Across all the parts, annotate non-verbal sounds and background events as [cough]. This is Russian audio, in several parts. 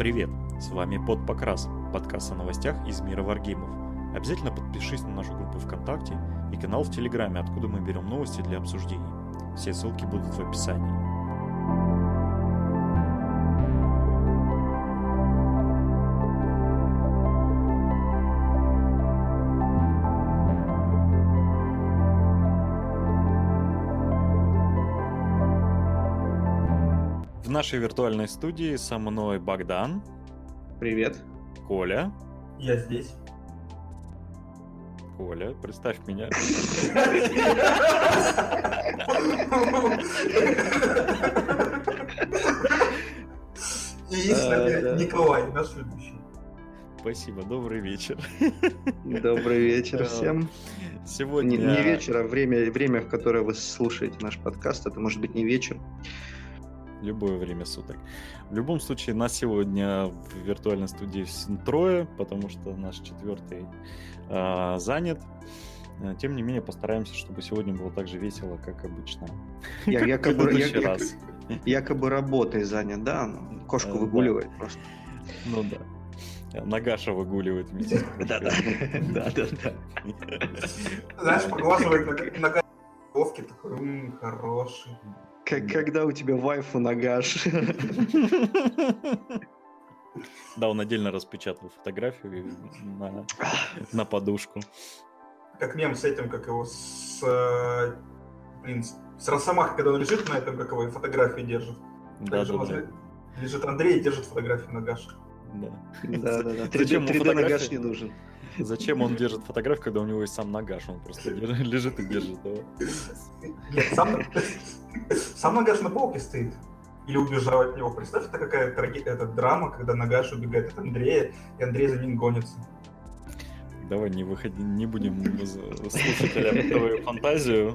Привет! С вами Под Покрас, подкаст о новостях из мира варгеймов. Обязательно подпишись на нашу группу ВКонтакте и канал в Телеграме, откуда мы берем новости для обсуждений. Все ссылки будут в описании. В нашей виртуальной студии со мной Богдан, Привет. Коля. Я здесь. Коля, представь меня. И есть. Николай, наш ведущий. Спасибо, добрый вечер. Добрый вечер всем. Сегодня... Не, не вечер, а время, время, в которое вы слушаете наш подкаст. Это может быть не вечер. Любое время суток. В любом случае, нас сегодня в виртуальной студии трое, потому что наш четвертый а, занят. А, Тем не менее, постараемся, чтобы сегодня было так же весело, как обычно. Я якобы, я- [laughs] раз. якобы работой занят, да? Кошку Э, да. выгуливает просто. Ну да. Нагаша выгуливает вместе с Да-да. Да-да-да. [laughs] Знаешь, поглаживает на- нога головки, такой, «М, хороший. Как- Когда у тебя вайфу нагаш. Да, он отдельно распечатал фотографию на, на подушку. Как мем с этим, как его, с... э, Блин, с- Росомахой, когда он лежит на этом, как его, и фотографии держит. Да, да, да. Лежит Андрей и держит фотографию на Гаше. да. Да-да-да. Зачем ему 3D фотографии? нагаш не нужен. [laughs] Зачем он держит фотографию, когда у него есть сам нагаш? Он просто лежит [laughs] и держит его. Нет, сам, сам Нагаш на полке стоит. Или убежал от него. Представь, это какая траги- это драма, когда Нагаш убегает от Андрея, и Андрей за ним гонится. Давай не выходи, не будем слушателям твою фантазию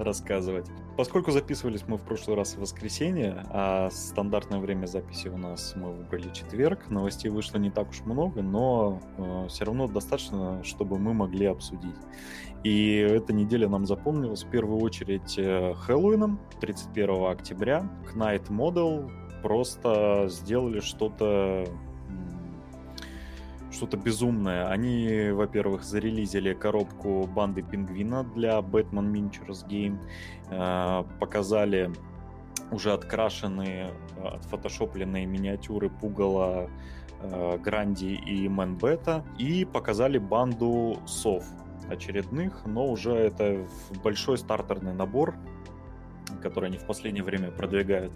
рассказывать. Поскольку записывались мы в прошлый раз в воскресенье, а стандартное время записи у нас мы выбрали четверг, новостей вышло не так уж много, но все равно достаточно, чтобы мы могли обсудить. И эта неделя нам запомнилась в первую очередь э, Хэллоуином 31 октября. Knight Model просто сделали что-то что-то безумное. Они, во-первых, зарелизили коробку банды пингвина для Batman Miniatures Game, показали уже открашенные, э, отфотошопленные миниатюры Пугала, э, Гранди и Мэнбета, и показали банду сов очередных, но уже это большой стартерный набор, который они в последнее время продвигают.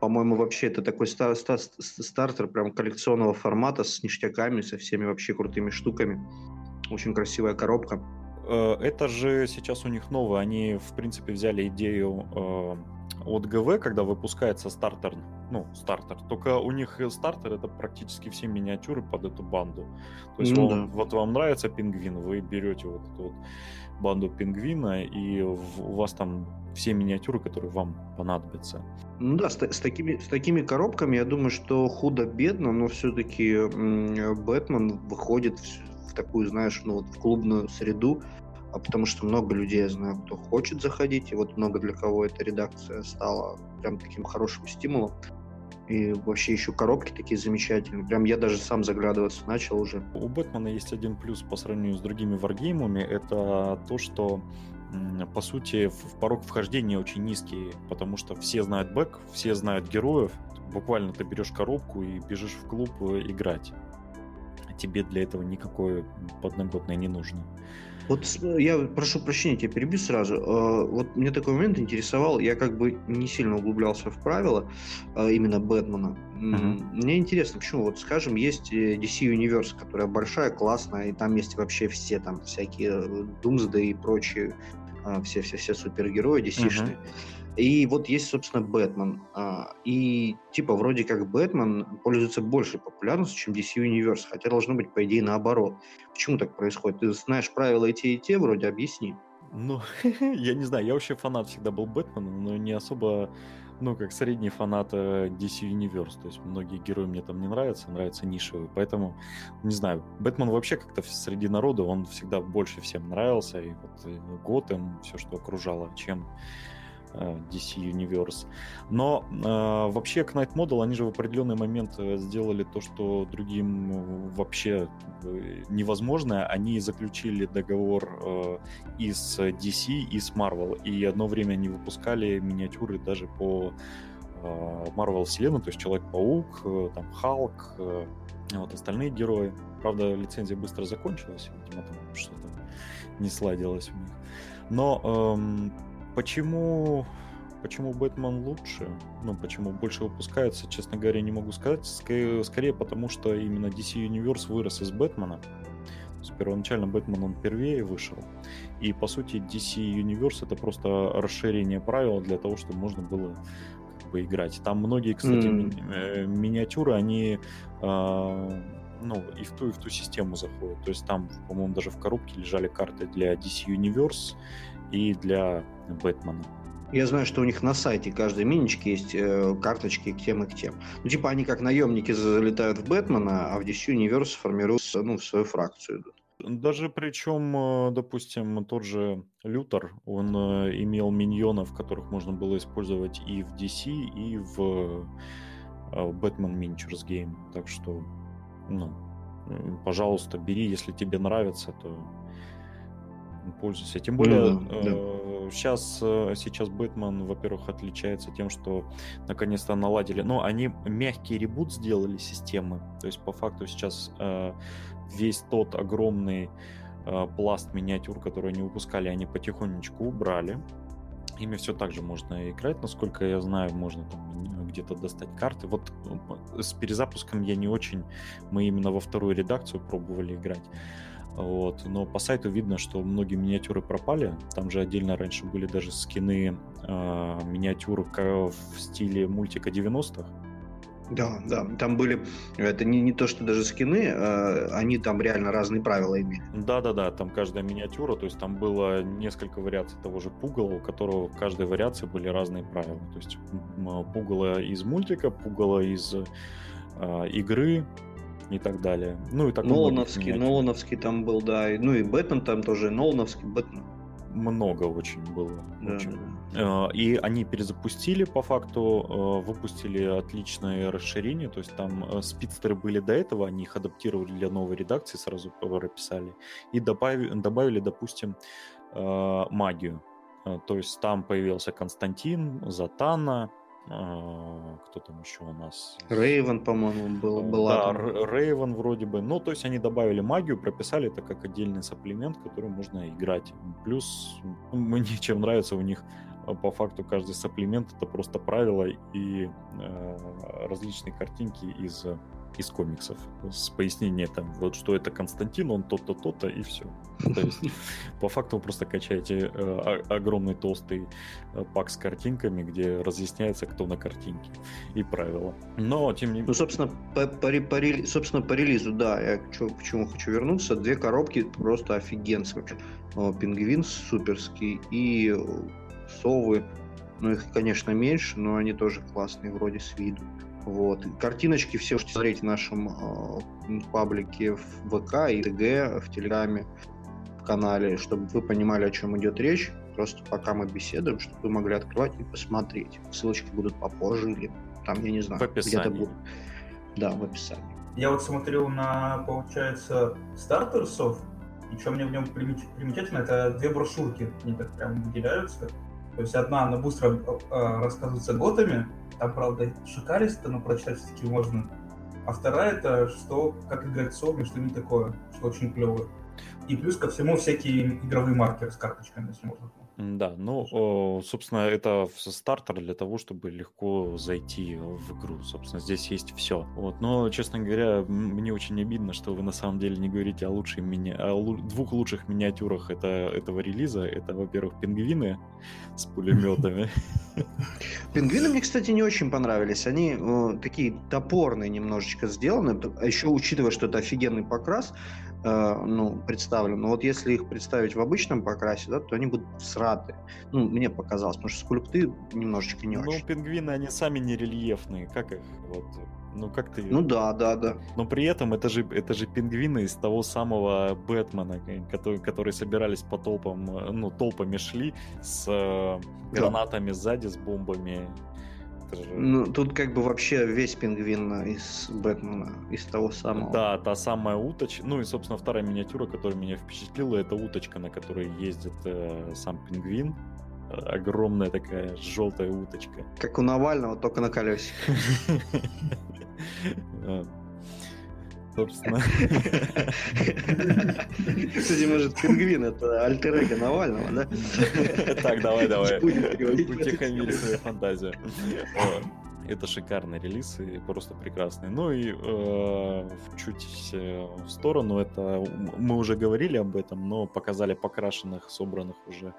По-моему, вообще это такой ста- ста- ст- стартер прям коллекционного формата с ништяками, со всеми вообще крутыми штуками. Очень красивая коробка. Э, Это же сейчас у них новое. Они, в принципе, взяли идею э, от ГВ, когда выпускается стартер. Ну, стартер. Только у них стартер это практически все миниатюры под эту банду. То есть Ну вам- да. вот вам нравится пингвин, вы берете вот эту вот банду пингвина, и у вас там все миниатюры, которые вам понадобятся. Ну да, с, с такими, с такими коробками, я думаю, что худо-бедно, но все-таки Бэтмен выходит в, в такую, знаешь, ну вот в клубную среду, а потому что много людей, я знаю, кто хочет заходить, и вот много для кого эта редакция стала прям таким хорошим стимулом. И вообще еще коробки такие замечательные. Прям я даже сам заглядываться начал уже. У Бэтмена есть один плюс по сравнению с другими варгеймами, это то, что по сути в- порог вхождения очень низкий, потому что все знают бэк, все знают героев. Буквально ты берешь коробку и бежишь в клуб э, играть. Тебе для этого никакое подноготное не нужно. Вот с- я прошу прощения, тебя перебью сразу. Э, Вот мне такой момент интересовал. Я как бы не сильно углублялся в правила э, именно Бэтмена. Мгм. Мне интересно, почему, вот скажем, есть э, DC Universe, которая большая, классная, и там есть вообще все там всякие э, Думсды и прочие э, все-все-все супергерои DC-шные. И вот есть, собственно, Бэтмен. А, И типа вроде как Бэтмен пользуется большей популярностью, чем DC Universe, хотя должно быть, по идее, наоборот. Почему так происходит? Ты знаешь правила и те, и те, вроде объясни. Ну, [laughs] я не знаю, я вообще фанат всегда был Бэтмена, но не особо, ну, как средний фанат э, DC Universe. То есть многие герои мне там не нравятся, нравятся нишевые. Поэтому, не знаю, Бэтмен вообще как-то среди народа, он всегда больше всем нравился. И вот э, Готэм, все, что окружало, чем DC Universe. Но э, вообще Knight Model, они же в определенный момент э, сделали то, что другим вообще невозможно. Они заключили договор э, и с DC, и с Marvel. И одно время они выпускали миниатюры даже по Marvel вселенной, то есть Человек-паук, там Халк, вот остальные герои. Правда, лицензия быстро закончилась, видимо, там что-то не сладилось у них. Но эм, почему, почему Бэтмен лучше? Ну, почему больше выпускается, честно говоря, не могу сказать. Скорее, скорее потому, что именно DC Universe вырос из Бэтмена. Первоначально Бэтмен он первее вышел. И по сути DC Universe это просто расширение правил для того, чтобы можно было как бы играть. Там многие, кстати, mm. ми- ми- миниатюры, они э, ну, и в ту, и в ту систему заходят. То есть там, по-моему, даже в коробке лежали карты для DC Universe и для Бэтмена. Я знаю, что у них на сайте каждой минички есть э, карточки к тем и к тем. Ну, типа они как наемники залетают в Бэтмена, а в DC Universe формируются ну, в свою фракцию идут. Даже причем, э, допустим, тот же Лютер, он э, имел миньонов, которых можно было использовать и в DC, и в Batman Miniatures Game. Так что ну, пожалуйста, бери, если тебе нравится, то пользуйся. Тем более, ну, да, э, сейчас, э, сейчас Бэтмен, во-первых, отличается тем, что наконец-то наладили, ну, они мягкий ребут сделали системы, то есть по факту сейчас э, весь тот огромный э, пласт миниатюр, который они выпускали, они потихонечку убрали, Ими все так же можно играть, насколько я знаю, можно там где-то достать карты. Вот э, с перезапуском я не очень, мы именно во вторую редакцию пробовали играть. Вот. Но по сайту видно, что многие миниатюры пропали. Там же отдельно раньше были даже скины э, миниатюр в стиле мультика 90-х. Да, да, там были, это не, не то, что даже скины, э, они там реально разные правила имели. Да, да, да, там каждая миниатюра, то есть там было несколько вариаций того же пугала, у которого в каждой вариации были разные правила. То есть пугало из мультика, пугало из э, игры и так далее. Ну и так Нолановский, Нолановский там был, да, ну и Бэтмен там тоже, Нолановский, Бэтмен много очень было. Да, очень. Да. И они перезапустили по факту, э, выпустили отличное расширение, то есть там э, спидстеры были до этого, они их адаптировали для новой редакции, сразу прописали, и добавили, добавили допустим, э, магию. То есть там появился Константин, Затана, кто там еще у нас? Рейвен, по-моему, был, была. Да, Рейвен вроде бы. Ну, то есть они добавили магию, прописали это как отдельный сапплимент, который можно играть. Плюс [laughs] мне чем нравится у них а, по факту каждый сапплимент это просто правила и э, различные картинки из из комиксов с пояснением там, вот что это Константин, он то-то, то-то и все. То есть [laughs] по факту вы просто качаете э, огромный толстый э, пак с картинками, где разъясняется, кто на картинке и правила. Но тем не менее... Ну, собственно, по, по, по, собственно, по релизу, да, я чё, к чему хочу вернуться. Две коробки просто офигенские. Пингвин суперский и совы. Ну, их, конечно, меньше, но они тоже классные вроде с виду. Вот. Картиночки все можете смотреть в нашем э, паблике в ВК и ТГ, в Телеграме, в канале, чтобы вы понимали, о чем идет речь. Просто пока мы беседуем, чтобы вы могли открывать и посмотреть. Ссылочки будут попозже или там, я не знаю, где-то будут. Да, в описании. Я вот смотрел на, получается, стартерсов, и что мне в нем примечательно, это две брошюрки, они так прям выделяются. То есть одна, она быстро э, рассказывается готами, там, правда, шикаристо, но прочитать все-таки можно. А вторая это что, как играть с Огнем, что не такое, что очень клевое. И плюс ко всему всякие игровые маркеры с карточками, если можно. Да, ну, собственно, это стартер для того, чтобы легко зайти в игру. Собственно, здесь есть все. Вот, но, честно говоря, мне очень обидно, что вы на самом деле не говорите о лучшей мини... о двух лучших миниатюрах это, этого релиза. Это, во-первых, пингвины [laughs] с пулеметами. [laughs] Пингвины мне, кстати, не очень понравились. Они э, такие топорные немножечко сделаны. А еще учитывая, что это офигенный покрас, ну, представлены. Но вот если их представить в обычном покрасе, да, то они будут сраты. Ну, мне показалось, потому что скульпты немножечко не ну, очень. Ну, пингвины, они сами не рельефные. Как их вот ну как ты? Ну да, да, да. Но при этом это же это же пингвины из того самого Бэтмена, который, которые собирались по толпам, э, ну толпами шли с э, гранатами да. сзади, с бомбами. Же... Ну тут как бы вообще весь пингвин из Бэтмена, из того самого. Да, та самая уточка. Ну и собственно вторая миниатюра, которая меня впечатлила, это уточка, на которой ездит э, сам пингвин огромная такая желтая уточка. Как у Навального, только на колесе. [laughs] Собственно. Кстати, может, пингвин это альтер Навального, да? Так, давай, давай. Утихомири свою фантазию. Это шикарный релиз и просто прекрасный. Ну и э, чуть э, в сторону, это мы уже говорили об этом, но показали покрашенных, собранных уже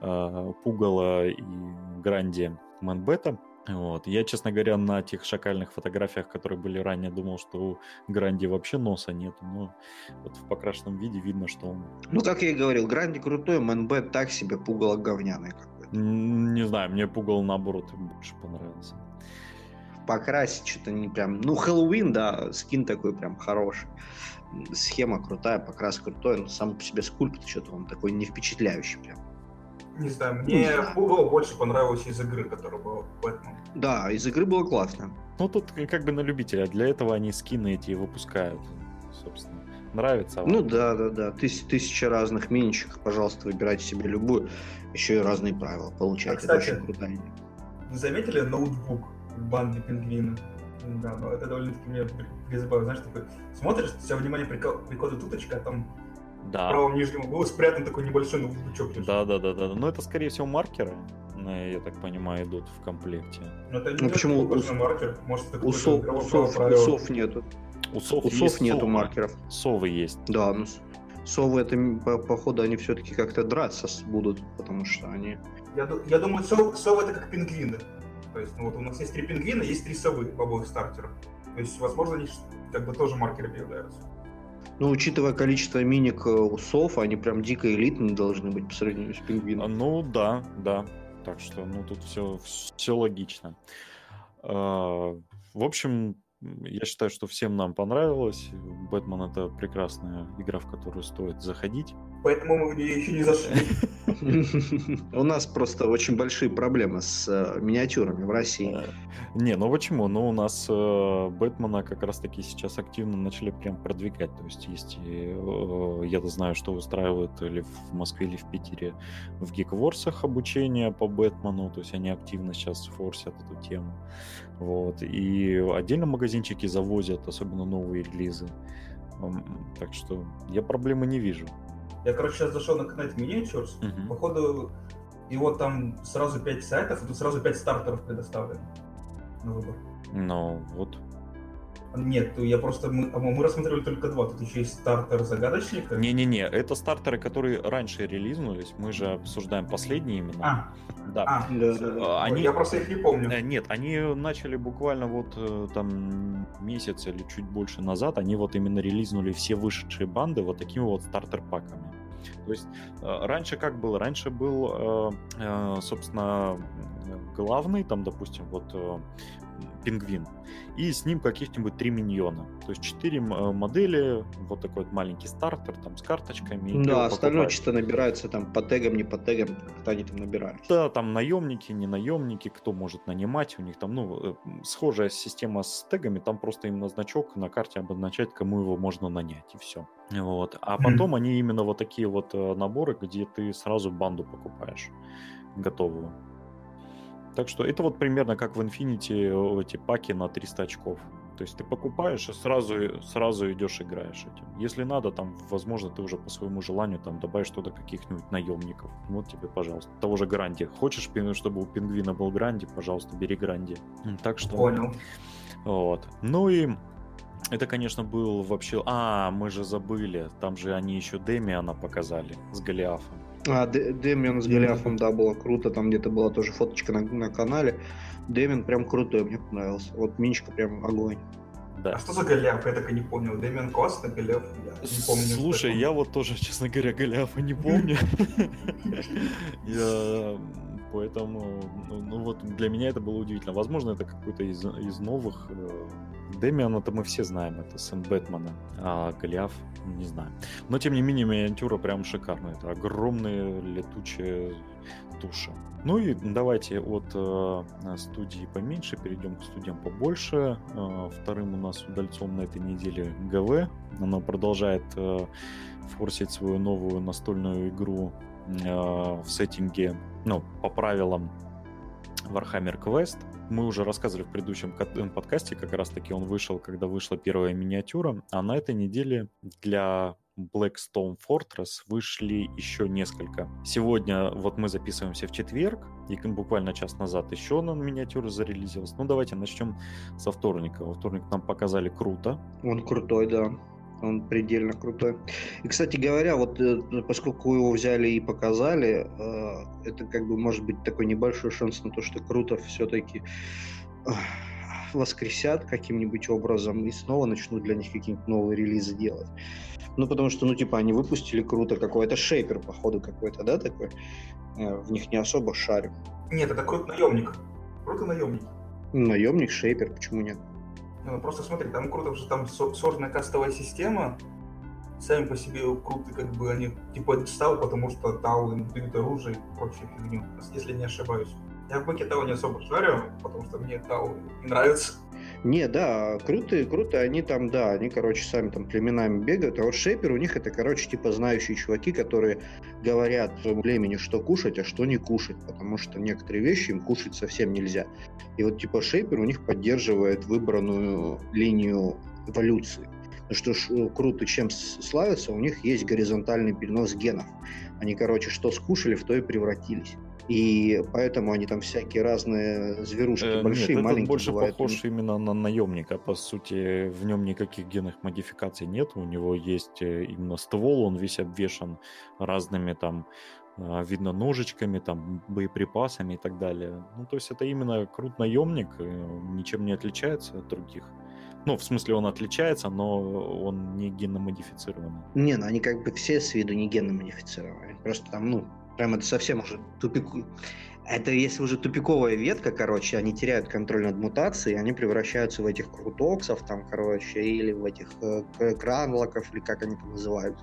э, Пугала и Гранди Мэнбета. Вот. Я, честно говоря, на тех шакальных фотографиях, которые были ранее, думал, что у Гранди вообще носа нет. Но вот в покрашенном виде видно, что он... Ну, как я и говорил, Гранди крутой, МНБ так себе, пугало говняный какой-то. Не знаю, мне пугало наоборот больше понравился. Покрасить что-то не прям... Ну, Хэллоуин, да, скин такой прям хороший. Схема крутая, покрас крутой, но сам по себе скульпт что-то он такой не впечатляющий прям. Не знаю, мне Google больше понравилось из игры, которая была Бэтмен. Да, из игры было классно. Ну, тут как бы на любителя. Для этого они скины эти выпускают, собственно. Нравится вам? Ну да, да, да. Тыс тысяча разных миничек. Пожалуйста, выбирайте себе любую. Еще и разные правила получайте. А, кстати, Это очень крутая Вы заметили ноутбук в банде пингвина? Да, но это довольно-таки меня призывает. Знаешь, такой, смотришь, все внимание приходит уточка, а там да. в правом нижнем углу спрятан такой небольшой ноутбучок. Да, да, да, да. Но это, скорее всего, маркеры, я так понимаю, идут в комплекте. Но это не ну, почему у... маркер? Может, это усов, усов, усов нету. Усов, усов нету совы. маркеров. Совы есть. Да, ну совы это по, походу они все-таки как-то драться будут, потому что они. Я, я думаю, сов, совы это как пингвины. То есть, ну вот у нас есть три пингвина, есть три совы в обоих стартерах. То есть, возможно, они как бы тоже маркеры являются. Ну, учитывая количество миник э, усов, они прям дико элитные должны быть по сравнению с пингвином. Ну, да, да. Так что, ну, тут все, все логично. А, в общем, я считаю, что всем нам понравилось. Бэтмен это прекрасная игра, в которую стоит заходить. Поэтому мы в нее еще не зашли. [laughs] У нас просто очень большие проблемы с э, миниатюрами в России. Э, не, ну почему? Ну, у нас э, Бэтмена как раз-таки сейчас активно начали прям продвигать. То есть есть, я знаю, что устраивают или в Москве, или в Питере в Гикворсах обучение по Бэтмену. То есть они активно сейчас форсят эту тему. Вот. И отдельно магазинчики завозят, особенно новые релизы. Так что я проблемы не вижу. Я, короче, сейчас зашел на Knight Miniatures. Uh-huh. Походу, и вот там сразу 5 сайтов, и тут сразу 5 стартеров предоставлены на выбор. Ну, вот. Нет, я просто мы, мы рассмотрели только два. Тут еще есть стартер загадочник. Не-не-не, это стартеры, которые раньше релизнулись. Мы же обсуждаем последние именно. А, да. А, да, да, да. Они... Я просто их не помню. Э, нет, они начали буквально вот э, там месяц или чуть больше назад. Они вот именно релизнули все вышедшие банды вот такими вот стартер-паками. То есть э, раньше как было? Раньше был, собственно, главный, там, допустим, вот пингвин, и с ним каких-нибудь три миньона. То есть четыре э, модели, вот такой вот маленький стартер там с карточками. Да, остальное чисто набирается там по тегам, не по тегам, как они там набираются. Да, там наемники, не наемники, кто может нанимать, у них там, ну, э, схожая система с тегами, там просто именно значок на карте обозначает, кому его можно нанять, и все. Вот. А потом они именно вот такие вот э, наборы, где ты сразу банду покупаешь готовую. Так что это вот примерно как в Infinity э, эти паки на 300 очков. То есть ты покупаешь и сразу, сразу идешь играешь этим. Если надо, там, возможно, ты уже по своему желанию там добавишь туда каких-нибудь наемников. Вот тебе, пожалуйста. Того же Гранди. Хочешь, чтобы у пингвина был Гранди, пожалуйста, бери Гранди. Так что... Понял. Вот. Ну и это, конечно, был вообще... А, мы же забыли. Там же они еще Демиана показали с Голиафом. А, Дэмиан с Голиафом, да, было круто. Там где-то была тоже фоточка на, на канале. Дэмиан прям крутой, мне понравился. Вот Минчика прям огонь. Да. А что за Голиаф? Я так и не понял. Дэмиан классный Голиаф? Я не помню. Слушай, я вот тоже, честно говоря, Голиафа не помню. [laughs] Я поэтому, ну, ну вот для меня это было удивительно. Возможно, это какой-то из, из новых. Э, Дэмиана-то мы все знаем, это сын Бэтмена, а Голиаф не знаю. Но тем не менее миниатюра прям шикарная. Это огромные летучие туши. Ну и давайте от э, студии поменьше перейдем к студиям побольше. Э, вторым у нас удальцом на этой неделе ГВ. Она продолжает э, форсить свою новую настольную игру э, в сеттинге, ну, по правилам Warhammer Quest. Мы уже рассказывали в предыдущем подкасте, как раз таки он вышел, когда вышла первая миниатюра, а на этой неделе для Blackstone Fortress вышли еще несколько. Сегодня вот мы записываемся в четверг, и буквально час назад еще на миниатюра зарелизилась. Ну, давайте начнем со вторника. Во вторник нам показали круто. Он крутой, да. Он предельно крутой. И, кстати говоря, вот э, поскольку его взяли и показали, э, это как бы может быть такой небольшой шанс на то, что круто все-таки воскресят каким-нибудь образом и снова начнут для них какие-нибудь новые релизы делать. Ну, потому что, ну, типа, они выпустили круто какой-то шейпер, походу, какой-то, да, такой? Э, в них не особо шарю. Нет, это круто наемник. Круто наемник. Наемник, шейпер, почему нет? Ну, просто смотри, там круто, что там сложная кастовая система, сами по себе круты, как бы они типа стал, потому что Тау им дают оружие и прочую фигню, если не ошибаюсь. Я в бэке Тау не особо шарю, потому что мне Тау не нравится. Не, да, круто, круто, они там, да, они, короче, сами там племенами бегают, а вот шейпер у них это, короче, типа знающие чуваки, которые говорят племени, что кушать, а что не кушать, потому что некоторые вещи им кушать совсем нельзя. И вот, типа, шейпер у них поддерживает выбранную линию эволюции. Что ж, э, круто, чем славятся, у них есть горизонтальный перенос генов. Они, короче, что скушали, в то и превратились и поэтому они там всякие разные зверушки, э, большие, нет, маленькие. Больше бывают. похож именно на наемника. По сути, в нем никаких генных модификаций нет. У него есть э, именно ствол, он весь обвешен разными там а, видно ножичками, там, боеприпасами и так далее. Ну, то есть это именно крут наемник, э, ничем не отличается от других. Ну, в смысле, он отличается, но он не генно модифицированный. Не, ну они как бы все с виду не генно модифицированы. Просто там, ну, Прям это совсем уже тупик. Это если уже тупиковая ветка, короче, они теряют контроль над мутацией, они превращаются в этих крутоксов, там, короче, или в этих э, кранлоков, или как они там называют.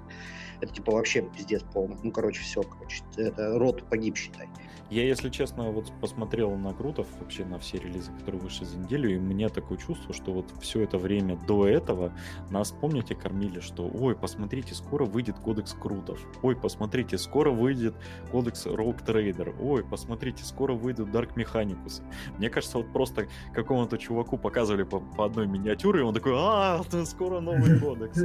Это типа вообще пиздец полный. Ну, короче, все, короче, это рот погиб, считай. Я, если честно, вот посмотрел на Крутов, вообще на все релизы, которые вышли за неделю, и меня такое чувство, что вот все это время до этого нас, помните, кормили, что ой, посмотрите, скоро выйдет кодекс Крутов, ой, посмотрите, скоро выйдет кодекс Rogue Trader, ой, посмотрите, скоро выйдут Dark Mechanicus. Мне кажется, вот просто какому-то чуваку показывали по, по одной миниатюре, и он такой, а, скоро новый [laughs] кодекс.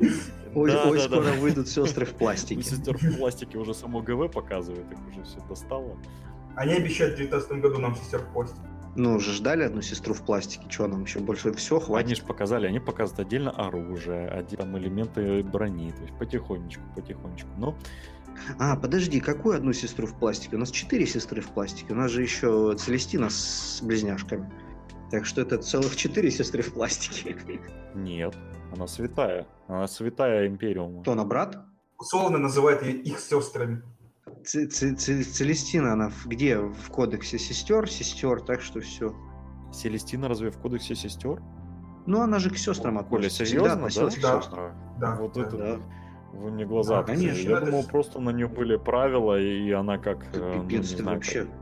[laughs] Ой, да, ой да, скоро да. выйдут сестры в пластике. Сестер в пластике уже само ГВ показывает, их уже все достало. Они обещают в 2019 году нам сестер в пластике. Ну, уже ждали одну сестру в пластике, что нам еще больше все хватит? Они же показали, они показывают отдельно оружие, отдельно там элементы брони, то есть потихонечку, потихонечку. Но а, подожди, какую одну сестру в пластике? У нас четыре сестры в пластике. У нас же еще Целестина с близняшками. Так что это целых четыре сестры в пластике. Нет, она святая. Она святая империума. Кто она, брат? Условно называет их сестрами. Целестина, она где? В кодексе сестер? Сестер, так что все. Селестина разве в кодексе сестер? Ну, она же к сестрам относится. Коля, серьезно, да? К да? сестрам. Да. Вот да, это... Да. Вы мне глаза да, конечно. Я думал, просто на нее были правила, и она как... Ты, э, ну, пипец, ты знаю, вообще... Как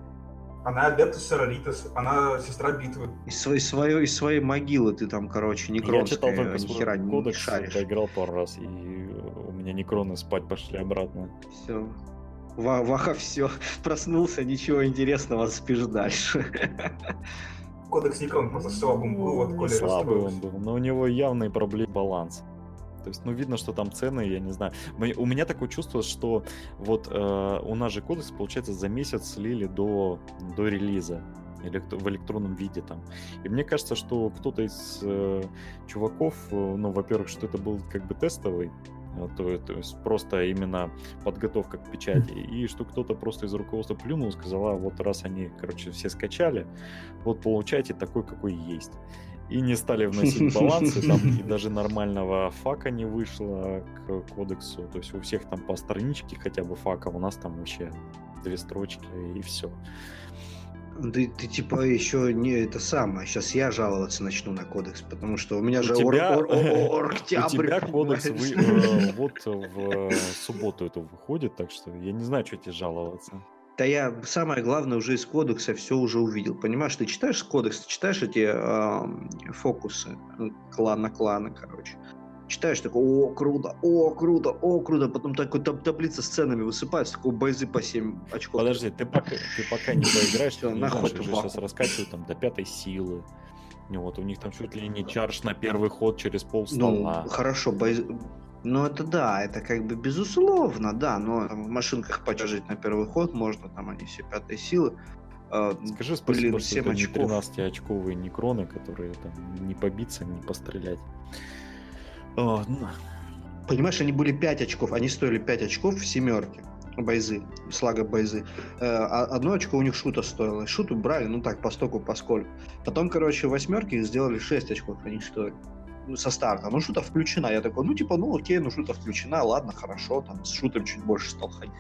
она Adeptus Sororitas, она сестра битвы. Из своей, своей, из своей могилы ты там, короче, некронская, Я читал только ни хера не кодекс, шаришь. играл пару раз, и у меня некроны спать пошли обратно. Все. Ваха все, проснулся, ничего интересного, спишь дальше. Кодекс Некрон просто слабым был, вот Коля Слабый он был, но у него явный проблем баланс. То есть, ну, видно, что там цены, я не знаю. У меня такое чувство, что вот э, у нас же кодекс, получается, за месяц слили до, до релиза в электронном виде там. И мне кажется, что кто-то из э, чуваков, э, ну, во-первых, что это был как бы тестовый э, то, то есть просто именно подготовка к печати, и что кто-то просто из руководства плюнул, сказала, вот раз они, короче, все скачали, вот получайте такой, какой есть. И не стали вносить балансы, там и [laughs] даже нормального фака не вышло к кодексу, то есть у всех там по страничке хотя бы фака, у нас там вообще две строчки и все. Ты, ты типа еще не это самое. Сейчас я жаловаться начну на кодекс, потому что у меня У же тебя- ор, ор- [laughs] ор- У октябрь, тебя кодекс вы- э, вот в субботу это выходит, так что я не знаю, что тебе жаловаться. Да я самое главное уже из кодекса все уже увидел. Понимаешь, ты читаешь кодекс, ты читаешь эти ам, фокусы э, клана клана, короче. Читаешь такой, о, круто, о, круто, о, круто. Потом такой таб- таблица с ценами высыпается, такой байзы по 7 очков. Подожди, ты пока, ты пока не поиграешь, ты не знаешь, уже сейчас раскачивают там до пятой силы. Ну Вот, у них там чуть ли не чарж на первый ход через пол Ну, стола. хорошо, байз... Ну, это да, это как бы безусловно, да, но там в машинках почажить на первый ход можно, там они все пятые силы. А, Скажи спасибо, блин, что это не очков. 13-очковые некроны, которые там не побиться, не пострелять. О, ну, Понимаешь, они были 5 очков, они стоили 5 очков в семерке. Байзы, слага Байзы. Э, а одно очко у них шута стоило. Шуту брали, ну так, по стоку, поскольку. Потом, короче, в восьмерке их сделали 6 очков, они стоили. Ну, со старта. Ну, шута включена. Я такой, ну, типа, ну, окей, ну, шута включена, ладно, хорошо, там, с шутом чуть больше стал ходить.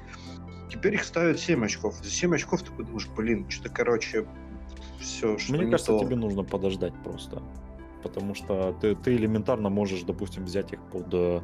Теперь их ставят 7 очков. За 7 очков ты думаешь, блин, что-то, короче, все, что Мне не кажется, то. тебе нужно подождать просто. Потому что ты, ты элементарно можешь, допустим, взять их под э,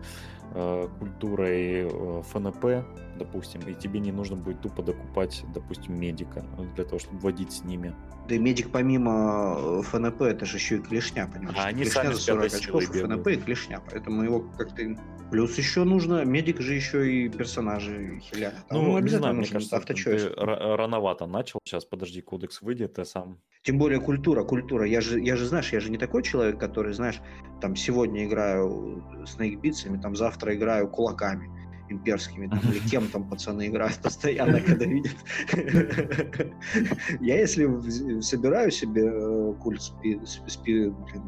э, культурой э, ФНП, допустим, и тебе не нужно будет тупо докупать, допустим, медика э, для того, чтобы водить с ними. Да и медик помимо э, ФНП, это же еще и клешня, понимаешь? А они клешня сами за с пятой 40 силой очков. ФНП и клешня, поэтому его как-то... Плюс еще нужно, медик же еще и персонажи хилят. А Ну, не обязательно знаю, мне кажется, авточойс. ты ра- рановато начал. Сейчас, подожди, кодекс выйдет, ты сам. Тем более культура, культура. Я же, я же, знаешь, я же не такой человек, который, знаешь, там сегодня играю снейкбитсами, там завтра играю кулаками имперскими, там, или кем там пацаны играют [laughs] постоянно, когда видят. Я если собираю себе э, культ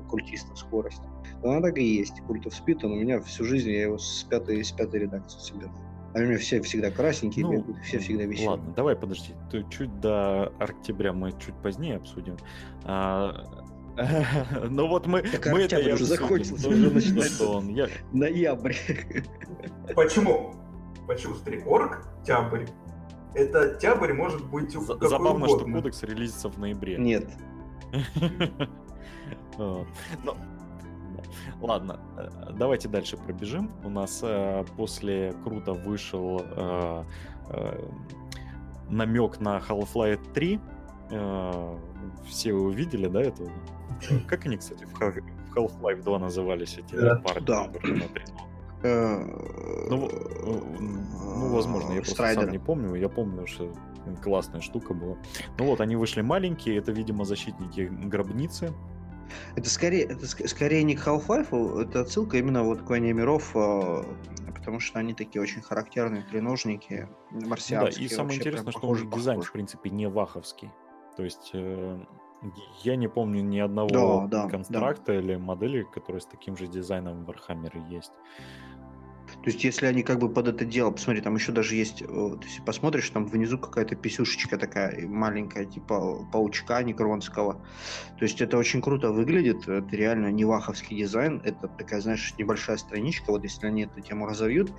культистов скорость, то она так и есть. Культов спид, он у меня всю жизнь, я его с пятой, с пятой редакции собираю. А у меня все всегда красненькие Ну, бегают, все всегда веселые. Ладно, давай, подожди. Чуть до октября мы чуть позднее обсудим. А, [laughs] Ну вот мы, Так мы это уже закончился, уже начинается. что он, Ноябрь. Почему? Почему? Смотри, орг, тябрь. Это тябрь может быть Забавно, что кодекс релизится в ноябре. Нет. [laughs] Ну. Ладно, э, давайте дальше пробежим. У нас э, после круто вышел э, намек на Half-Life 3. Э, Все вы увидели, да, это? Как они, кстати, в Half-Life 2 назывались эти парни, Да. которые на тренировке? Э, Ну, э, ну, возможно, я просто сам не помню. Я помню, что классная штука была. Ну вот, они вышли маленькие, это, видимо, защитники гробницы. Это скорее, это ск- скорее не к Half-Life, это отсылка именно вот к Войне миров, э, потому что они такие очень характерные треножники, Ну да, марсианские. и самое интересное, что у них похожи, дизайн, в принципе, не ваховский. То есть э, я не помню ни одного Да, да, констракта или модели, которые с таким же дизайном в Warhammer есть. То есть, если они как бы под это дело, посмотри, там еще даже есть, э, если посмотришь, там внизу какая-то писюшечка такая маленькая, типа паучка некронского. То есть, это очень круто выглядит, это реально не ваховский дизайн, это такая, знаешь, небольшая страничка, вот если они эту тему разовьют,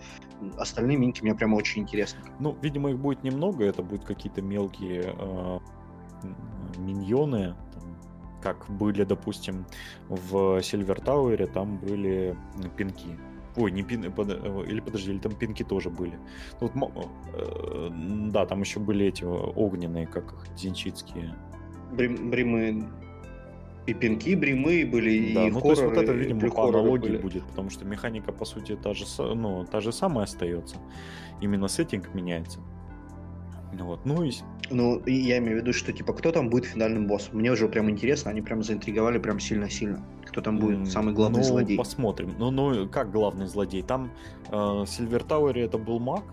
остальные минки мне прямо очень интересны. Ну, видимо, их будет немного, это будут какие-то мелкие э, миньоны, там, как были, допустим, в Сильвер Тауэре, там были пинки. Ой, не пин, э, или подожди, или там пинки тоже были. Вот, мо- э, да, там еще были эти э, огненные, как их, дзинчитские. Брим- Бримы и пинки бримы были, Да, и ну то есть вот хорроры, это, и видимо, по аналогии были. будет, потому что механика, по сути, та же, ну, та же самая остается. Именно сеттинг меняется. Ну Вот. Ну и Ну, и я имею в виду, что типа кто там будет финальным боссом. Мне уже прям интересно, они прям заинтриговали прям сильно-сильно. Кто там будет самый главный ну, злодей. посмотрим. Ну, ну, как главный злодей? Там э, в Сильвер Тауэре это был маг.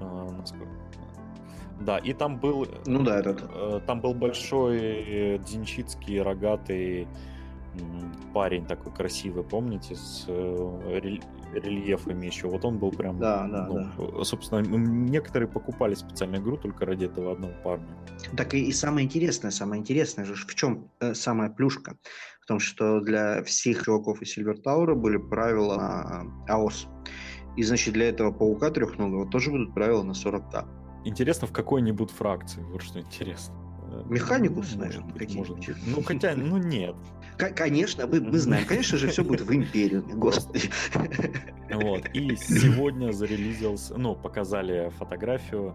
э, насколько- Да, и там был... Ну да, этот. э, Там был большой э, дзинчитский рогатый парень такой красивый, помните, с э, рельефами еще. Вот он был прям... Да, да, ну, да. Собственно, некоторые покупали специальную игру только ради этого одного парня. Так и, и самое интересное, самое интересное же, в чем э, самая плюшка? В том, что для всех чуваков из Silver Tower были правила АОС. И, значит, для этого паука трехногого тоже будут правила на 40к. Интересно, в какой-нибудь фракции, вот что интересно. Механикус, ну, наверное, какие-нибудь. Ну, хотя, ну нет. Конечно, мы, мы знаем, конечно же, все будет в Империуме, господи. Вот, и сегодня зарелизился, ну, показали фотографию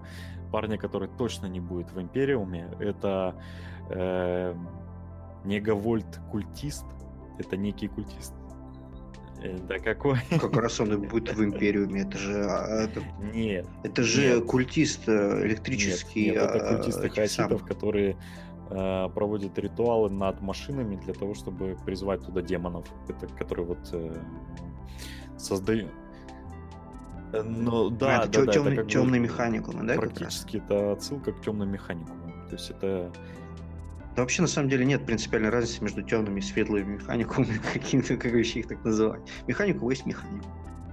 парня, который точно не будет в Империуме. Это э, Негавольт-культист. Это некий культист. Да какой? Как раз он и будет в Империуме. Это же... А, это, нет. Это же нет. культист э, электрический. Нет, нет это а, культисты хаоситов, которые э, проводят ритуалы над машинами для того, чтобы призвать туда демонов, это, которые вот э, создают... Э, ну, да, а, да, да, темный, это как темный бы, механикум, да? Практически это отсылка к темным механикумам. То есть это да вообще, на самом деле, нет принципиальной разницы между темными и светлыми механикумами, [laughs] какими-то, как вообще их так называть. Механику есть механику.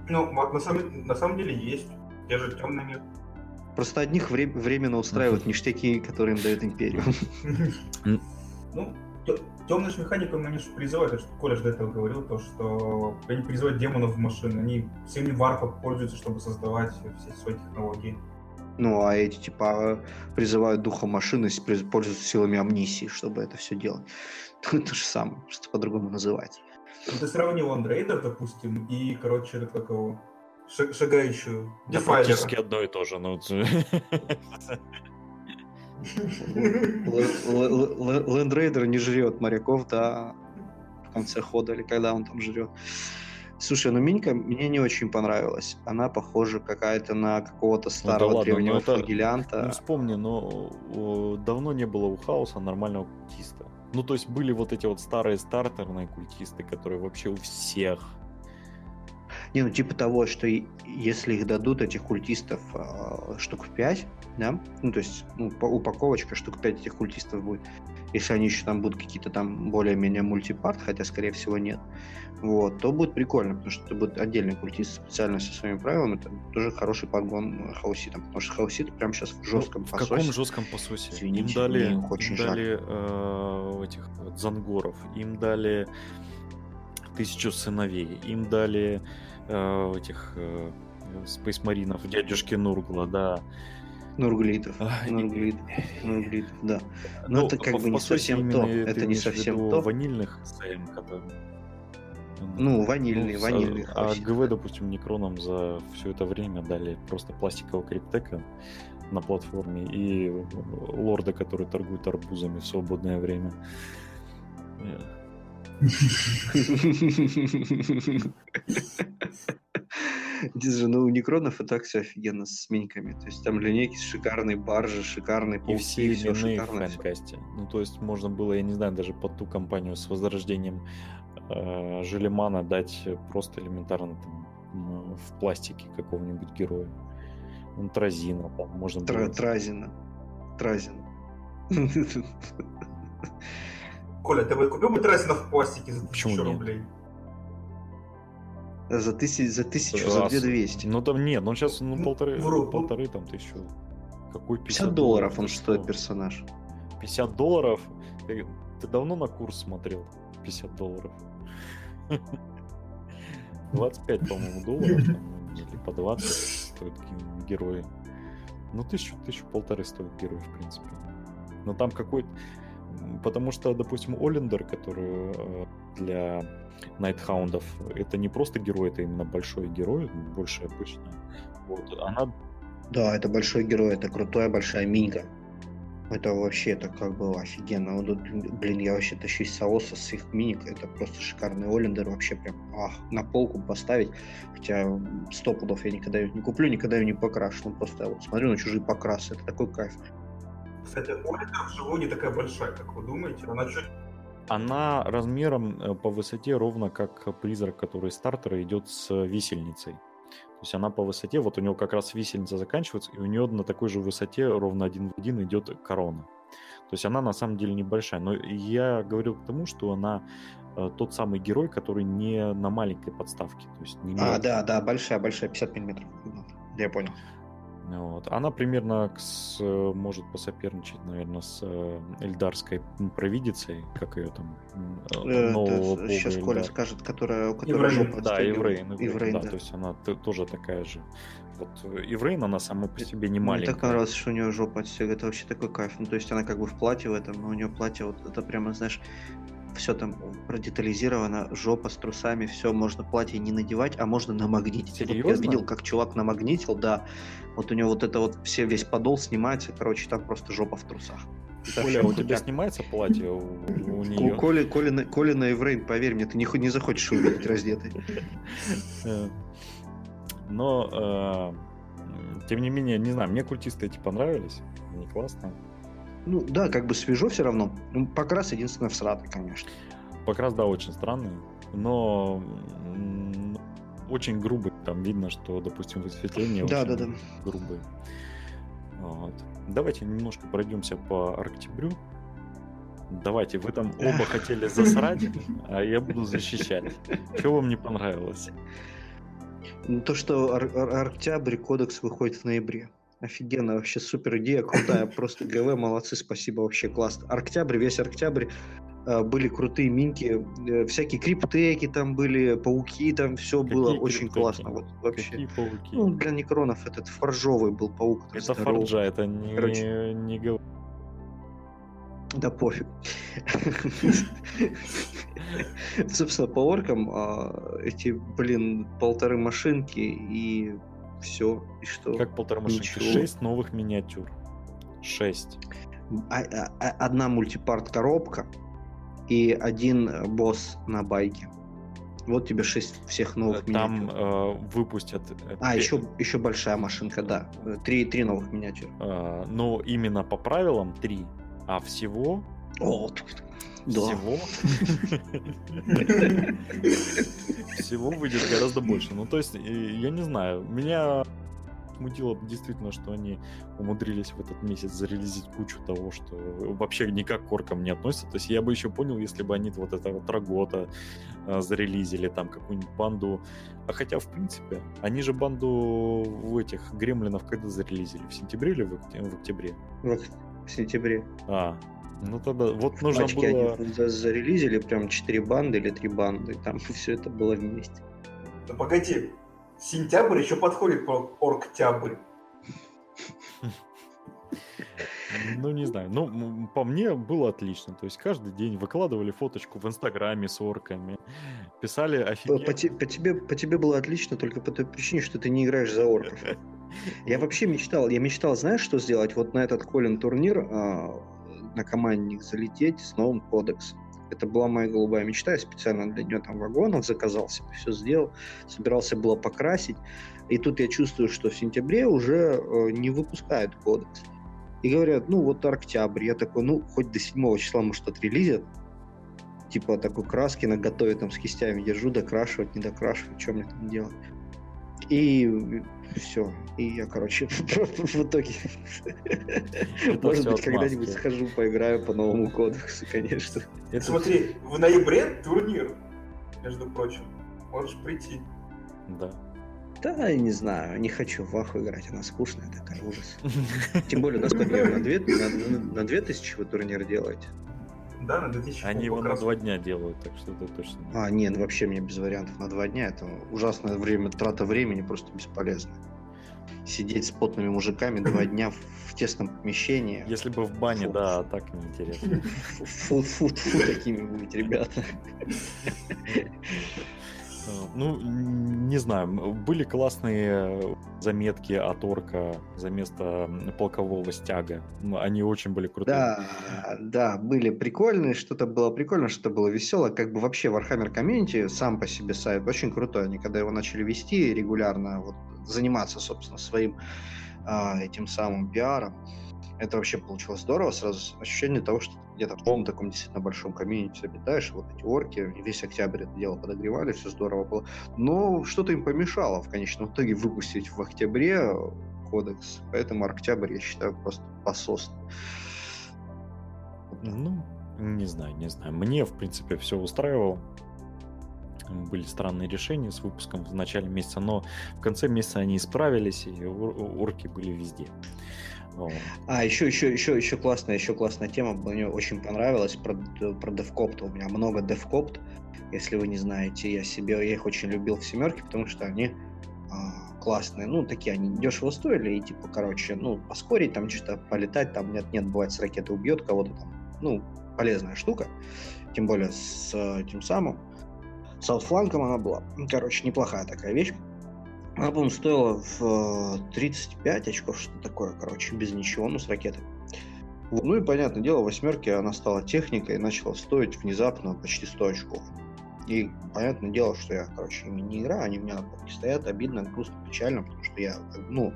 Ну, на самом, на самом деле есть. Те же темные. Просто одних вре- временно устраивают ништяки, которые им дает Империю. Ну, темные же механиками они же призывают, что Коля же до этого говорил, то, что они призывают демонов в машины, они всеми варпом пользуются, чтобы создавать все свои технологии. Ну, а эти, типа, призывают духа машины, пользуются силами амнисии, чтобы это все делать. [laughs] То, же самое, просто по-другому называть. Ну, ты сравнил андроидов, допустим, и, короче, такого шагающую да, практически одно и то же. Ну, [laughs] Лендрейдер не жрет моряков, да, в конце хода, или когда он там жрет. Слушай, ну Минька мне не очень понравилась. Она похожа какая-то на какого-то старого ну, да древнего ладно, ну, флагелянта. Ну вспомни, но о, давно не было у Хаоса нормального культиста. Ну то есть были вот эти вот старые стартерные культисты, которые вообще у всех не, ну типа того, что если их дадут, этих культистов, э, штук 5, да, ну то есть ну, упаковочка штук 5 этих культистов будет, если они еще там будут какие-то там более-менее мультипарт, хотя скорее всего нет, вот, то будет прикольно, потому что это будет отдельный культист специально со своими правилами, это тоже хороший подгон хауситом, потому что хаусит прям сейчас в жестком ну, в пососе. В каком жестком пососе? Извините, им дали, им очень дали э, этих зангоров, им дали тысячу сыновей, им дали э, этих э, спейсмаринов, дядюшки Нургла, да. Нурглитов, а, Нурглитов, Нурглитов, да. Но ну, это как бы не совсем то. Это не совсем то. ванильных СМ, которые... Ну, ванильный, ну, ванильный. А, а ГВ, допустим, Некроном за все это время дали просто пластикового криптека на платформе и лорда, который торгует арбузами в свободное время. Здесь же, [laughs] [laughs] [laughs] ну, у Некронов и так все офигенно с миньками. То есть там линейки шикарные, баржи шикарные, пауки, и все, все шикарно. Ну, то есть можно было, я не знаю, даже под ту компанию с возрождением э, Желемана дать просто элементарно там в пластике какого-нибудь героя. Ну, Тразина там можно Тра- было... Тразина. Тразина. Коля, ты бы купил бы Трайсона в пластике за тысячу рублей? За, тысяч, за тысячу, Раз. за две двести. Ну там нет, ну сейчас ну, полторы, Вру. полторы там тысячу. Какой 50, 50 долларов он стоит персонаж. 50 долларов? Ты, ты давно на курс смотрел? 50 долларов. 25, по-моему, долларов, или по 20 стоят герои. Ну, тысячу, тысячу полторы стоит герой, в принципе. Но там какой-то... Потому что, допустим, Олендер, который э, для Найтхаундов, это не просто герой, это именно большой герой, больше обычно. Вот, она... Да, это большой герой, это крутая большая минька. Это вообще, это как бы офигенно. Вот, блин, я вообще тащусь Саоса с их миник. Это просто шикарный Олендер. Вообще прям ах, на полку поставить. Хотя сто пудов я никогда ее не куплю, никогда ее не покрашу. Ну, просто я вот смотрю на чужие покрасы. Это такой кайф. Кстати, Олита вживую не такая большая, как вы думаете. Она чуть она размером э, по высоте ровно как призрак, который стартера идет с висельницей. То есть она по высоте, вот у него как раз висельница заканчивается, и у нее на такой же высоте ровно один в один идет корона. То есть она на самом деле небольшая. Но я говорил к тому, что она э, тот самый герой, который не на маленькой подставке. То есть не а, да, да, большая, большая, 50 миллиметров. Я понял. Вот. Она примерно с, может посоперничать, наверное, с э, Эльдарской провидицей, как ее там э, нового Сейчас Коля скажет, которая, у которой жопа Да, Иврейн, Иврейн, Иврейн да, да. То есть она тоже такая же. Вот Иврейн, она сама по себе не маленькая. Мне так нравилось, что у нее жопа отсек. Это вообще такой кайф. Ну, то есть она как бы в платье в этом, но у нее платье вот это прямо, знаешь, все там продетализировано, жопа с трусами, все, можно платье не надевать, а можно намагнитить. Серьезно? Вот я видел, как чувак намагнитил, да. Вот у него вот это вот все весь подол снимается, короче, там просто жопа в трусах. Коля, у тебя снимается платье у, у нее? Коля, Коля, Коля на Эврейн, поверь мне, ты не, не захочешь увидеть раздетый. Э, но, э, тем не менее, не знаю, мне культисты эти понравились, они классные. Ну да, как бы свежо все равно. Ну, покрас единственное всратый, конечно. Покрас, да, очень странный, но очень грубый. Там видно, что, допустим, высветление да, очень да, да. грубые. Вот. Давайте немножко пройдемся по октябрю. Давайте, вы там оба [laughs] хотели засрать, а я буду защищать. Что вам не понравилось? Ну, то, что Октябрь кодекс выходит в ноябре. Офигенно, вообще супер идея, крутая, [laughs] просто ГВ, молодцы, спасибо, вообще классно. Октябрь, весь Октябрь, э, были крутые минки, э, всякие криптеки там были, пауки там, все Какие было криптеки? очень классно. Вот вообще. Какие пауки? Ну, для некронов этот форжовый был паук. Это здоровый. форджа, это не, Короче. не говор... Да пофиг. [laughs] Собственно, по оркам а, эти, блин, полторы машинки и все. И что? Как полторы машинки? Шесть новых миниатюр. Шесть. А, а, а, одна мультипарт коробка и один босс на байке. Вот тебе шесть всех новых Там э, выпустят... А, еще, еще большая машинка, да. Три, три новых миниатюр. Э, но именно по правилам три. А всего... О. Всего? Всего выйдет гораздо больше. Ну, то есть, я не знаю, меня смутило действительно, что они умудрились в этот месяц зарелизить кучу того, что вообще никак к оркам не относится. То есть я бы еще понял, если бы они вот это вот Рагота э, зарелизили, там какую-нибудь банду. А хотя, в принципе, они же банду в этих гремлинов когда зарелизили? В сентябре или в, октябре? В сентябре. А, ну тогда вот нужно Пачки было... они зарелизили прям 4 банды или 3 банды, там [laughs] все это было вместе. Да погоди, сентябрь еще подходит по орктябрь. Ну, не знаю. Ну, по мне было отлично. То есть каждый день выкладывали фоточку в Инстаграме с орками, писали офигенно. По, по, по, тебе, по тебе было отлично только по той причине, что ты не играешь за орков. [laughs] Я вообще мечтал, я мечтал, знаешь, что сделать? Вот на этот Колин турнир а, на командник залететь с новым кодексом. Это была моя голубая мечта, я специально для нее там вагонов заказал себе, все сделал, собирался было покрасить. И тут я чувствую, что в сентябре уже э, не выпускают кодекс. И говорят, ну вот октябрь. Я такой, ну хоть до 7 числа, может, отрелизят. Типа такой краски на готове там с кистями держу, докрашивать, не докрашивать, что мне там делать. И все. И я, короче, [laughs] в итоге, может быть, когда-нибудь схожу, поиграю по новому кодексу, конечно. Смотри, в ноябре турнир, между прочим. Можешь прийти. Да. Да, я не знаю, не хочу в Аху играть, она скучная такая, ужас. [laughs] Тем более, насколько я на 2000 вы турнир делаете. Да, на 2000 Они его на два дня делают, так что это точно. А, нет, вообще мне без вариантов на два дня. Это ужасное время, трата времени, просто бесполезно. Сидеть с потными мужиками два [laughs] дня в тесном помещении. Если бы в бане, фу. да, так неинтересно. Фу, фу, фу, такими быть, ребята. [laughs] Ну, не знаю, были классные заметки от орка за место полкового стяга. Они очень были крутые. Да, да, были прикольные, что-то было прикольно, что-то было весело. Как бы вообще Warhammer Community сам по себе сайт очень крутой. Они когда его начали вести регулярно, вот, заниматься, собственно, своим а, этим самым пиаром, это вообще получилось здорово. Сразу ощущение того, что где-то в том таком действительно большом комьюнити обитаешь, вот эти орки, весь октябрь это дело подогревали, все здорово было. Но что-то им помешало в конечном итоге выпустить в октябре кодекс. Поэтому октябрь, я считаю, просто посос. Ну, Не знаю, не знаю. Мне, в принципе, все устраивало. Были странные решения с выпуском в начале месяца, но в конце месяца они исправились, и орки были везде. А, еще, еще, еще, еще классная, еще классная тема, мне очень понравилась про, про DevCopt. У меня много DevCopt, если вы не знаете, я себе, я их очень любил в семерке, потому что они а, классные, ну, такие они дешево стоили, и типа, короче, ну, поскорить, там что-то полетать, там нет-нет, бывает с ракеты убьет кого-то там, ну, полезная штука, тем более с э, тем самым, с аутфланком она была, короче, неплохая такая вещь. По-моему, стоила в 35 э, очков, что такое, короче, без ничего, ну, с ракеты. Ну и, понятное дело, в восьмерке она стала техникой и начала стоить внезапно почти 100 очков. И понятное дело, что я, короче, ими не играю, они у меня на полке стоят, обидно, грустно, печально, потому что я, ну,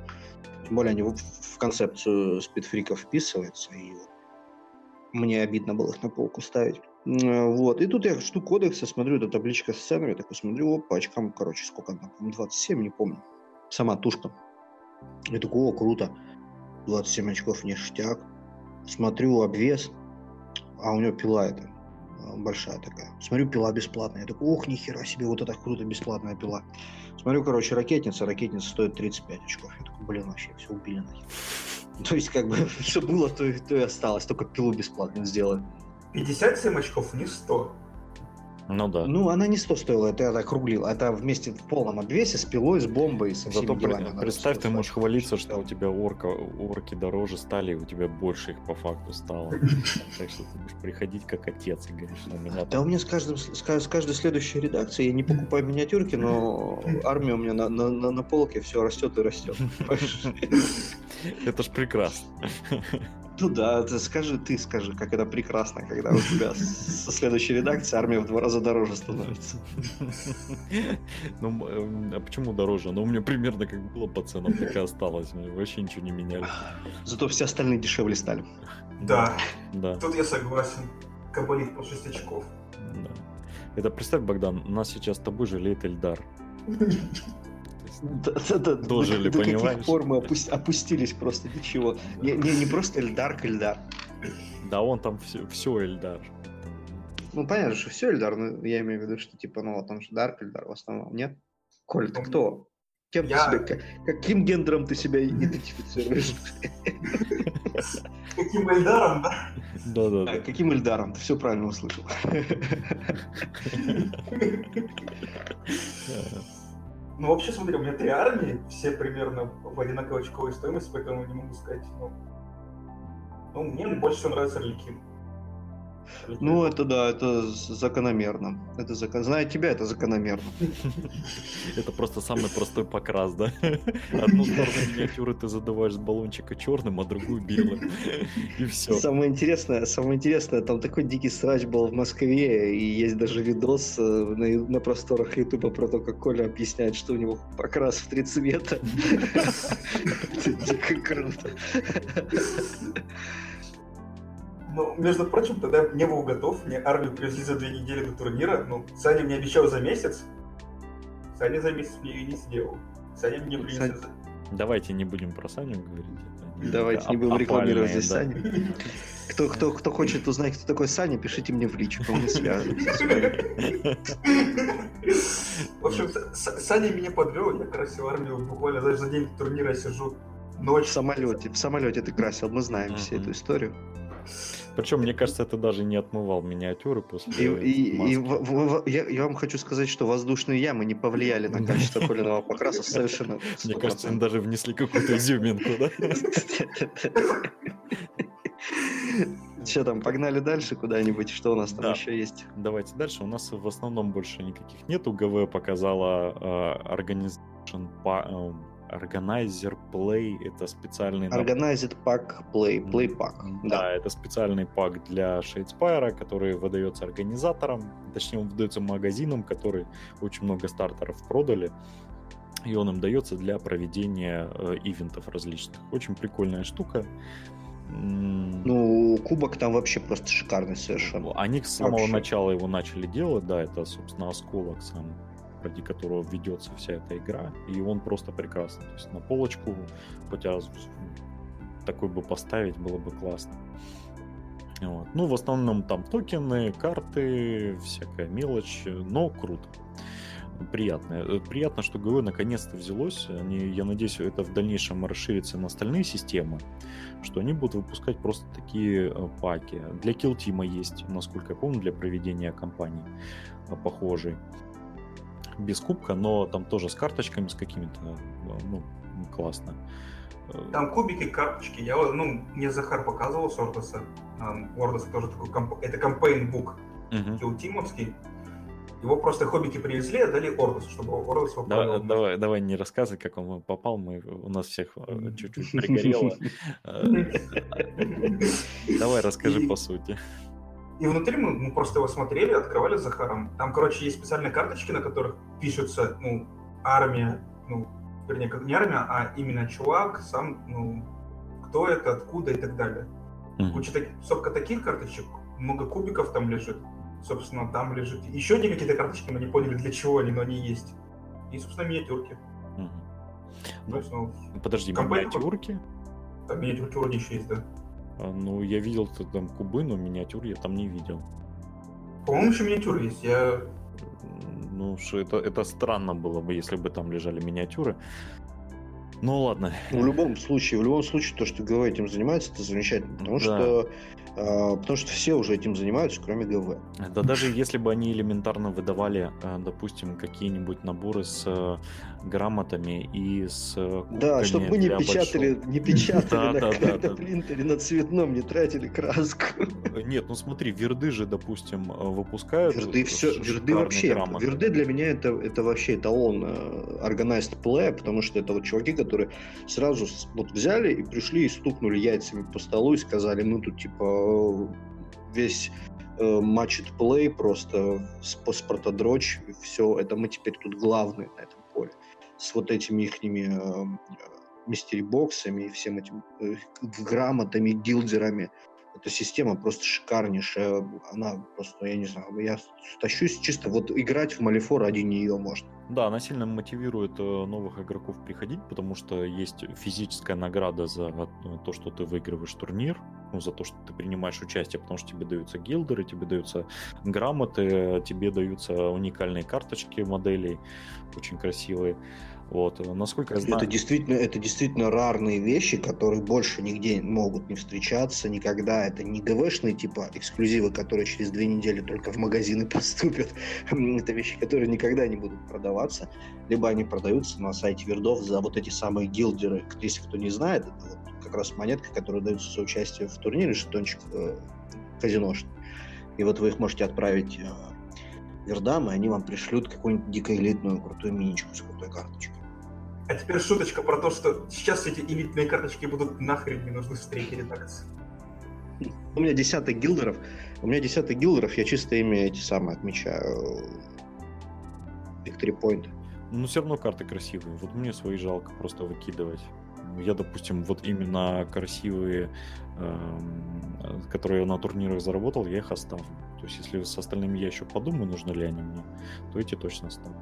тем более они в, в концепцию спидфриков вписываются, и мне обидно было их на полку ставить. Вот. И тут я жду кодекса, смотрю, эта табличка с ценами, такой смотрю, оп, по очкам, короче, сколько там, 27, не помню. Сама тушка. Я такой, о, круто. 27 очков, ништяк. Смотрю, обвес, а у него пила это, а, большая такая. Смотрю, пила бесплатная. Я такой, ох, нихера себе, вот это круто, бесплатная пила. Смотрю, короче, ракетница, ракетница стоит 35 очков. Я такой, блин, вообще, все убили нахер. [laughs] То есть, как бы, [laughs] что было, то, то и осталось, только пилу бесплатно сделали. 57 очков, не 100. Ну да. Ну, она не 100 стоила, это я округлил. Это вместе в полном обвесе с пилой, с бомбой, со всеми Зато делами. Представь, ты можешь хвалиться, что у тебя орка, орки дороже стали, и у тебя больше их по факту стало. [laughs] Так что ты будешь приходить как отец и говоришь, у меня... Да у меня с, каждым, с каждой следующей редакцией я не покупаю миниатюрки, но армия у меня на, на, на, на полке все растет и растет. [laughs] Это ж прекрасно. [laughs] Ну да, ты скажи, ты скажи, как это прекрасно, когда у тебя со следующей редакции армия в два раза дороже становится. Ну, а почему дороже? Ну, у меня примерно как было по ценам, так и осталось. Мы вообще ничего не меняли. Зато все остальные дешевле стали. Да, да. Тут я согласен. Кабалит по 6 очков. Да. Это представь, Богдан, нас сейчас с тобой жалеет Эльдар. [laughs] Дожили, до, понимаешь? До каких пор мы опустились просто, ничего. Не, не, не просто Эльдар к Эльдар. Да он там все, все Эльдар. Ну, понятно, что все Эльдар, но я имею в виду, что типа, ну, вот он же Дарк Эльдар в основном, нет? Коль, ты кто? Кем я... ты себя, каким гендером ты себя идентифицируешь? Каким Эльдаром, да? Да, да, да. Каким Эльдаром? Ты все правильно услышал. [laughs] [laughs] Ну, вообще, смотри, у меня три армии, все примерно в одинаковой очковой стоимости, поэтому не могу сказать, ну... Ну, мне больше нравится Орликин. Ну, это да, это закономерно. Это закон... Зная тебя, это закономерно. Это просто самый простой покрас, да? Одну сторону миниатюры ты задуваешь с баллончика черным, а другую белым. И все. Самое интересное, самое интересное, там такой дикий срач был в Москве, и есть даже видос э, на, на просторах Ютуба про то, как Коля объясняет, что у него покрас в три цвета. [laughs] Дико круто. Ну, между прочим, тогда не был готов, мне армию привезли за две недели до турнира, ну, Саня мне обещал за месяц, Саня за месяц мне ее не сделал. Саня мне принес... Саня... Давайте не будем про Саню говорить. Давайте не будем рекламировать здесь да. Саню. [laughs] Кто, кто, кто хочет узнать, кто такой Саня, пишите мне в личку, мы свяжемся. [laughs] В общем, Саня меня подвел, я красил армию буквально даже за день турнира сижу ночь. В самолете, в самолете ты красил, мы знаем всю эту историю. Причем, мне кажется, это даже не отмывал миниатюры после И, и, и в, в, я, я вам хочу сказать, что воздушные ямы не повлияли на качество коленного покраса совершенно. 100%. Мне кажется, они даже внесли какую-то изюминку, да? Что там, погнали дальше куда-нибудь? Что у нас там да. еще есть? Давайте дальше. У нас в основном больше никаких нету. ГВ показала э, Organization Organizer Play это специальный... Organized Pack Play, Play Pack. Да, да, это специальный пак для Shadespire, который выдается организаторам, точнее он выдается магазинам, которые очень много стартеров продали, и он им дается для проведения э, ивентов различных. Очень прикольная штука. Ну, кубок там вообще просто шикарный совершенно. Они с самого вообще. начала его начали делать, да, это, собственно, осколок сам ради которого ведется вся эта игра, и он просто прекрасный. То есть на полочку, хотя такой бы поставить было бы классно. Вот. Ну, в основном там токены, карты, всякая мелочь, но круто. Приятно. Э, приятно, что ГВ наконец-то взялось. Они, я надеюсь, это в дальнейшем расширится на остальные системы, что они будут выпускать просто такие э, паки. Для Team есть, насколько я помню, для проведения кампании э, похожей. Без кубка, но там тоже с карточками, с какими-то, ну, классно. Там кубики, карточки. Я, ну, мне Захар показывал с Ордоса. Ордос тоже такой, комп... это кампейн-бук uh-huh. килтимовский. Его просто хоббики привезли, отдали Ордосу, чтобы Ордос его давай, давай, давай не рассказывай, как он попал, мы, у нас всех э, чуть-чуть пригорело. [laughs] Э, давай расскажи по сути. И внутри мы, мы просто его смотрели, открывали с Захаром. Там, короче, есть специальные карточки, на которых пишутся, ну, армия, ну, вернее, как не армия, а именно чувак, сам, ну, кто это, откуда и так далее. Mm-hmm. Куча таких, стопка таких карточек, много кубиков там лежит. Собственно, там лежит еще одни какие-то карточки, мы не поняли, для чего они, но они есть. И, собственно, миниатюрки. Mm-hmm. Ну, есть, ну, подожди, миниатюрки? Там миниатюрки вроде еще есть, да. А, ну, я видел там кубы, но миниатюр я там не видел. По-моему, еще миниатюры есть. Я ну, что это, это странно было бы, если бы там лежали миниатюры. Ну ладно. В любом случае, в любом случае, то, что ГВ этим занимается, это замечательно. Потому да. что а, потому что все уже этим занимаются, кроме ГВ. Да даже если бы они элементарно выдавали, а, допустим, какие-нибудь наборы с э, грамотами и с Да, чтобы мы не печатали, большого... не печатали на да, принтере, на цветном, не тратили краску. Нет, ну смотри, верды же, допустим, э, выпускают. Верды все, верды вообще, грамоты. верды для меня это, это вообще эталон э, organized play, потому что это вот чуваки, которые сразу вот взяли и пришли и стукнули яйцами по столу и сказали, мы тут типа весь э, матч плей просто спортодрочь, все, это мы теперь тут главные на этом поле. С вот этими ихними э, мистери-боксами и всем этим э, грамотами, гилдерами. Эта система просто шикарнейшая. Она просто, я не знаю, я тащусь чисто вот играть в Малифор ради нее можно. Да, она сильно мотивирует э, новых игроков приходить, потому что есть физическая награда за э, то, что ты выигрываешь турнир, ну, за то, что ты принимаешь участие, потому что тебе даются гилдеры, тебе даются грамоты, тебе даются уникальные карточки моделей, очень красивые. Вот, насколько я знаю... Это действительно, это действительно рарные вещи, которые больше нигде могут не встречаться никогда. Это не ГВшные типа эксклюзивы, которые через две недели только в магазины [laughs] поступят. это вещи, которые никогда не будут продаваться. Либо они продаются на сайте Вердов за вот эти самые гилдеры. Если кто не знает, это вот как раз монетка, которая дается за участие в турнире, жетончик э, казиношный. И вот вы их можете отправить э, Вердам, и они вам пришлют какую-нибудь дико элитную крутую миничку с крутой карточкой. А теперь шуточка про то, что сейчас эти элитные карточки будут нахрен не нужны в третьей редакции. У меня десяток гилдеров. У меня десяток гилдеров, я чисто ими эти самые отмечаю. Victory Point. Ну, все равно карты красивые. Вот мне свои жалко просто выкидывать. Я, допустим, вот именно красивые, э, которые я на турнирах заработал, я их оставлю. То есть, если с остальными я еще подумаю, нужны ли они мне, то эти точно оставлю.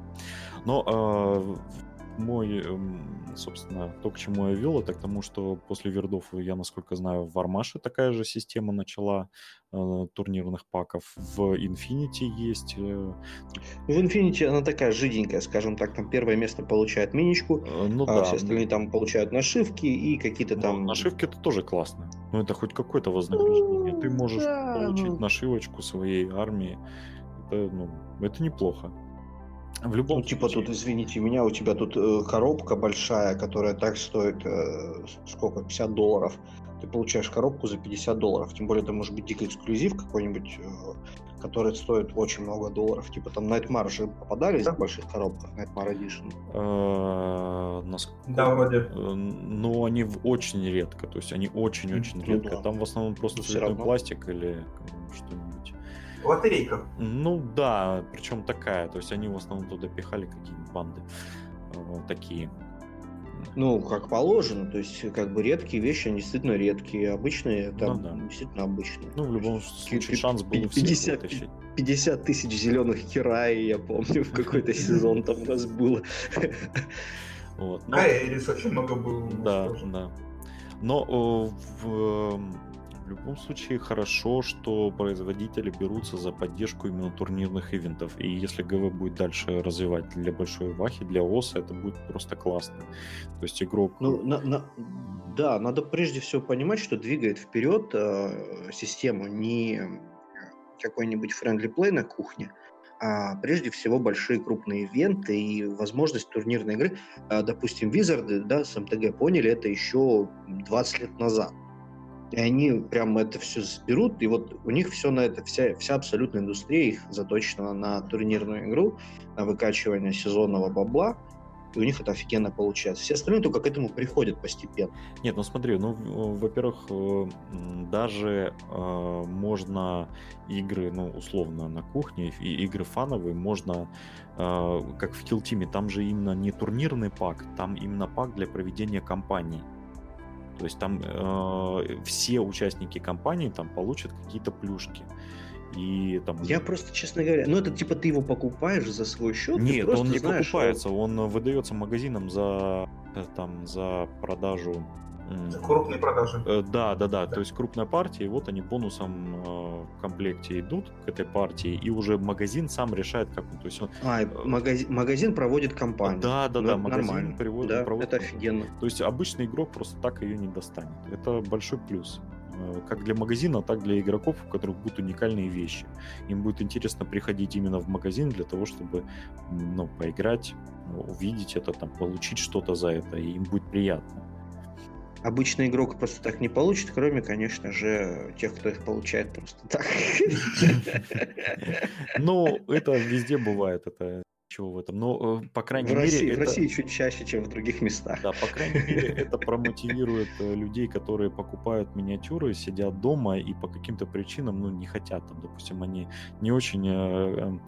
Но э, мой, эм, собственно, то, к чему я вел, это к тому, что после вердов, я, насколько знаю, в Армаше такая же система начала э, турнирных паков. В Infinity есть. Э... В Infinity она такая жиденькая, скажем так, там первое место получает миничку, э, ну, а да. все остальные там получают нашивки и какие-то ну, там... Нашивки это тоже классно. Ну, это хоть какое-то вознаграждение. Ну, Ты можешь да, получить ну... нашивочку своей армии. Это, ну, это неплохо. В любом ну, типа случае. тут, извините меня, у тебя тут э, коробка большая, которая так стоит, э, сколько, 50 долларов. Ты получаешь коробку за 50 долларов. Тем более это может быть дико эксклюзив какой-нибудь, э, который стоит очень много долларов. Типа там Nightmare же попадались да? в больших коробках, Nightmare Edition. Э, да, вроде. Э, но они очень редко, то есть они очень-очень ну редко. Там в основном просто цветной пластик или что-нибудь. Лотерейка. Ну да, причем такая. То есть они в основном туда пихали какие-нибудь банды э, такие. Ну, как положено, то есть как бы редкие вещи, они действительно редкие, обычные там ну, да. действительно обычные. Ну, в любом случае, шанс был 50, 50 тысяч зеленых хераи, я помню, в какой-то [laughs] сезон там у нас было. Вот. Но... А Эрис очень много было. Да, да. Но в В любом случае хорошо, что производители берутся за поддержку именно турнирных ивентов. И если ГВ будет дальше развивать для большой вахи, для ОСа, это будет просто классно. То есть игрок... Ну, на, на, да, надо прежде всего понимать, что двигает вперед э, систему не какой-нибудь friendly play на кухне, а прежде всего большие крупные ивенты и возможность турнирной игры. А, допустим, Визарды да, с МТГ поняли это еще 20 лет назад. И они прям это все сберут, и вот у них все на это, вся, вся абсолютная индустрия их заточена на турнирную игру, на выкачивание сезонного бабла, и у них это офигенно получается. Все остальные только к этому приходят постепенно. Нет, ну смотри, ну, во-первых, э, даже э, можно игры, ну, условно, на кухне, и игры фановые можно, э, как в Team, там же именно не турнирный пак, там именно пак для проведения кампании. То есть там э, все участники компании там получат какие-то плюшки. И там... Я просто, честно говоря, ну это типа ты его покупаешь за свой счет? Нет, он не знаешь, покупается, что... он выдается магазинам за э, там за продажу Крупные продажи. Э, да, да, да, да. То есть крупная партия, и вот они бонусом э, в комплекте идут к этой партии, и уже магазин сам решает, как он. То есть он... А, магазин, магазин проводит кампанию. Да, да, ну, да, магазин нормально. приводит, да, проводит. Это офигенно. То есть обычный игрок просто так ее не достанет. Это большой плюс. Э, как для магазина, так и для игроков, у которых будут уникальные вещи. Им будет интересно приходить именно в магазин для того, чтобы ну, поиграть, увидеть это, там, получить что-то за это, и им будет приятно. Обычный игрок просто так не получит, кроме, конечно же, тех, кто их получает просто так. [laughs] Ну, это везде бывает, это чего в этом. Но, э, по крайней в мере... России, это... В России чуть чаще, чем в других местах. Да, по крайней мере, это промотивирует э, людей, которые покупают миниатюры, сидят дома и по каким-то причинам, ну, не хотят, там, допустим, они не очень э,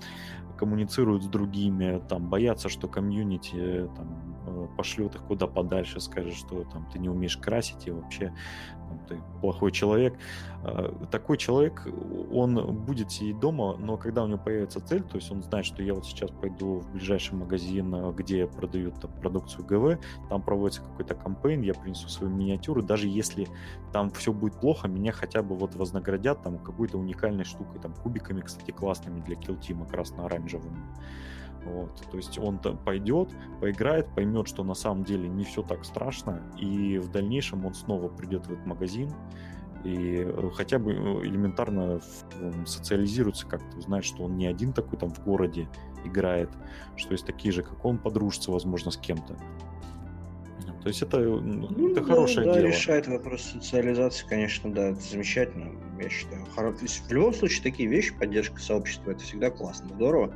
коммуницируют с другими, там, боятся, что комьюнити там, пошлет их куда подальше, скажет, что там ты не умеешь красить и вообще ты плохой человек. А, такой человек, он будет сидеть дома, но когда у него появится цель, то есть он знает, что я вот сейчас пойду в ближайший магазин, а, где продают там, продукцию ГВ, там проводится какой-то кампейн, я принесу свою миниатюру, даже если там все будет плохо, меня хотя бы вот вознаградят там какой-то уникальной штукой, там кубиками, кстати, классными для килтима, красно-оранжевыми. Вот, то есть он там пойдет, поиграет, поймет, что на самом деле не все так страшно, и в дальнейшем он снова придет в этот магазин и э, хотя бы э, элементарно социализируется как-то, узнает, что он не один такой там в городе играет, что есть такие же, как он, подружится, возможно, с кем-то. То есть это, ну, ну это да, хорошее да, дело. решает вопрос социализации, конечно, да, это замечательно, я считаю. В любом случае, такие вещи, поддержка сообщества, это всегда классно, здорово.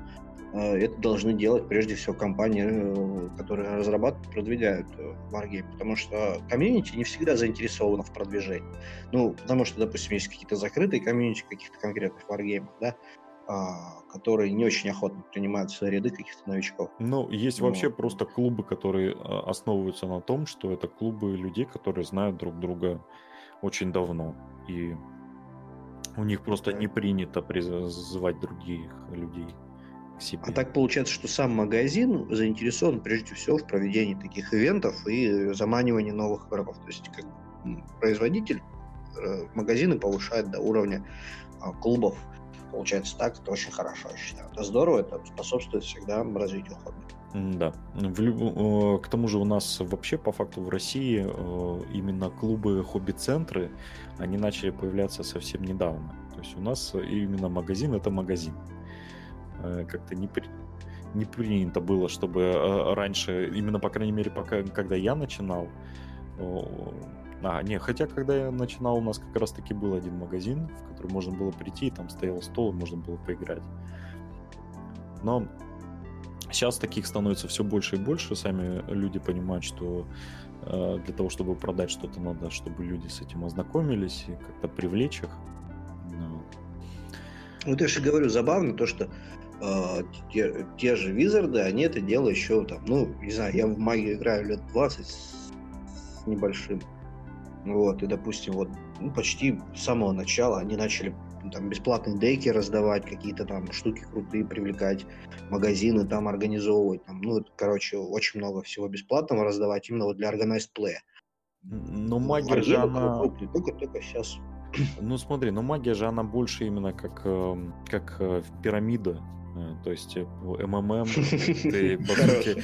Э, это должны делать прежде всего компании, э, которые разрабатывают, продвигают э, Wargame, потому что комьюнити не всегда заинтересовано в продвижении. Ну, потому что, допустим, есть какие-то закрытые комьюнити каких-то конкретных Wargame, да, а, которые не очень охотно принимают в свои ряды каких-то новичков. Ну, есть Но... вообще просто клубы, которые основываются на том, что это клубы людей, которые знают друг друга очень давно. И у них просто не принято призывать других людей к себе. А так получается, что сам магазин заинтересован прежде всего в проведении таких ивентов и заманивании новых игроков. То есть как производитель э, магазины повышает до уровня а, клубов. Получается так, это очень хорошо, я считаю. Это здорово, это способствует всегда развитию хобби. Да. В люб... К тому же у нас вообще по факту в России э, именно клубы хобби-центры, они начали появляться совсем недавно. То есть у нас именно магазин это магазин. Э, как-то не, при... не принято было, чтобы э, раньше, именно, по крайней мере, пока, когда я начинал, а, не, хотя когда я начинал, у нас как раз-таки был один магазин, в который можно было прийти, там стоял стол, и можно было поиграть. Но сейчас таких становится все больше и больше. Сами люди понимают, что э, для того, чтобы продать что-то, надо, чтобы люди с этим ознакомились и как-то привлечь их. Ну, вот я же говорю, забавно то, что э, те, те же Визарды, они это делают еще там, ну, не знаю, я в магию играю лет 20 с небольшим. Вот, и, допустим, вот ну, почти с самого начала они начали там бесплатные деки раздавать, какие-то там штуки крутые привлекать, магазины там организовывать, там, ну, короче, очень много всего бесплатного раздавать именно вот для organized play. Ну, магия же она... Только, только сейчас Ну смотри, ну магия же она больше именно как, эм, как э, пирамида. Э, то есть МММ, [laughs] ты по сути...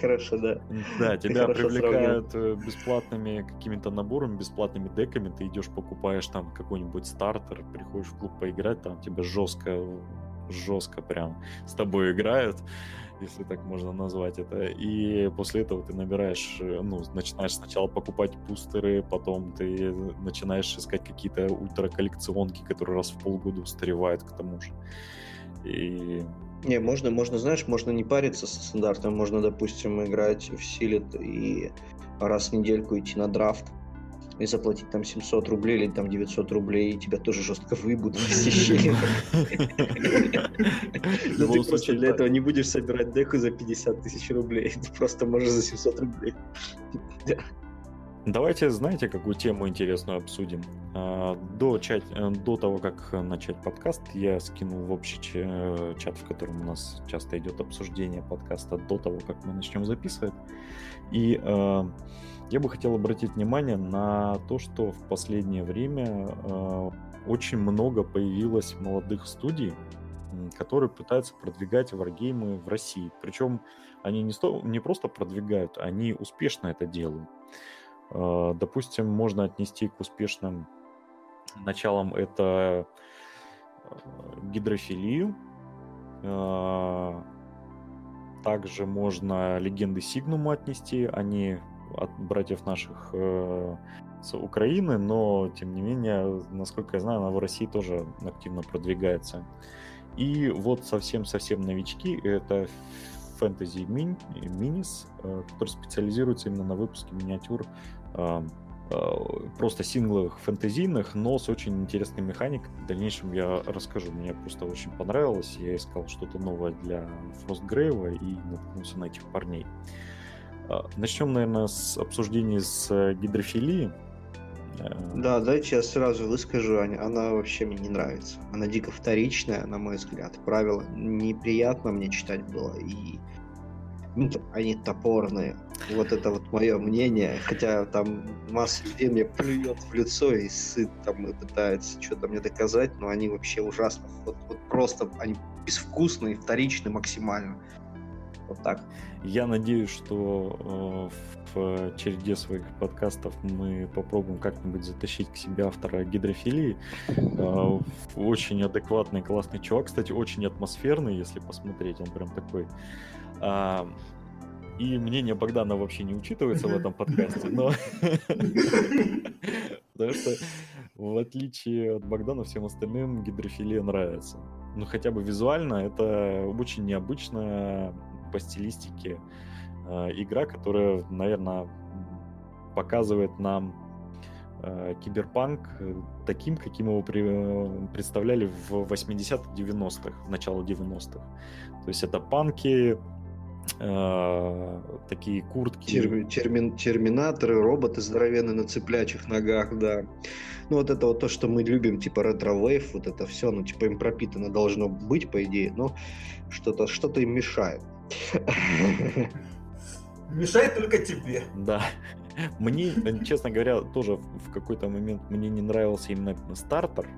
Хорошо, да. Да, тебя привлекают бесплатными какими-то наборами, бесплатными деками, ты идешь покупаешь там какой-нибудь стартер, приходишь в клуб поиграть, там тебя жестко, жестко прям с тобой играют если так можно назвать это. И после этого ты набираешь, э, ну, начинаешь сначала покупать бустеры, потом ты начинаешь искать какие-то ультраколлекционки, которые раз в полгода устаревают к тому же. И не, можно, можно, знаешь, можно не париться со стандартом, можно, допустим, играть в Силит и раз в недельку идти на драфт и заплатить там 700 рублей или там 900 рублей, и тебя тоже жестко выебут в посещение. Но [laughs] ну, ты просто для этого не будешь собирать деку за 50 тысяч рублей, [laughs] ты просто можешь за 700 рублей. Давайте, знаете, какую тему интересную обсудим? А, до, чат, э, до того, как начать подкаст, я скинул в общий э, чат, в котором у нас часто идет обсуждение подкаста, до того, как мы начнем записывать. И э, я бы хотел обратить внимание на то, что в последнее время э, очень много появилось молодых студий, которые пытаются продвигать варгеймы в России. Причем они не, сто, не просто продвигают, они успешно это делают. Э, допустим, можно отнести к успешным началам это э, гидрофилию. Э, также можно легенды Сигнума отнести. Они от братьев наших с Украины, но тем не менее, насколько я знаю, она в России тоже активно продвигается. И вот совсем-совсем новички это Minis, э, который специализируется именно на выпуске миниатюр просто сингловых фэнтезийных, но с очень интересной механикой. В дальнейшем я расскажу. Мне просто очень понравилось. Я искал что-то новое для Фростгрейва и наткнулся на этих парней. А, Начнем, наверное, с обсуждения с э, гидрофилии. Э, да, дайте я сразу выскажу, она вообще мне не нравится. Она дико вторичная, на мой взгляд. Правила неприятно мне читать было, и они топорные. Вот это вот мое мнение. Хотя там масса людей мне плюет в лицо и сыт там и пытается что-то мне доказать, но они вообще ужасно. Вот, вот просто они безвкусные, вторичные максимально. Вот так. Я надеюсь, что э, в череде своих подкастов мы попробуем как-нибудь затащить к себе автора гидрофилии. Э, очень адекватный, классный чувак. Кстати, очень атмосферный, если посмотреть. Он прям такой... А, и мнение Богдана вообще не учитывается в этом подкасте, но... Потому что, в отличие от Богдана, всем остальным гидрофилия нравится. Ну, хотя бы визуально это очень необычная по стилистике э, игра, которая, наверное, показывает нам э, киберпанк э, таким, каким его э, представляли в 80-х, 90-х, начало 90-х. То есть это панки, э, такие куртки. Терми, термин, терминаторы, роботы здоровенные на цыплячьих ногах, да. Ну вот это вот то, что мы любим, типа retrowave, вот это все, ну типа им пропитано должно быть, по идее, но что-то что им мешает. Мешает только тебе. Да. Мне, честно говоря, тоже в какой-то момент мне не нравился именно стартер,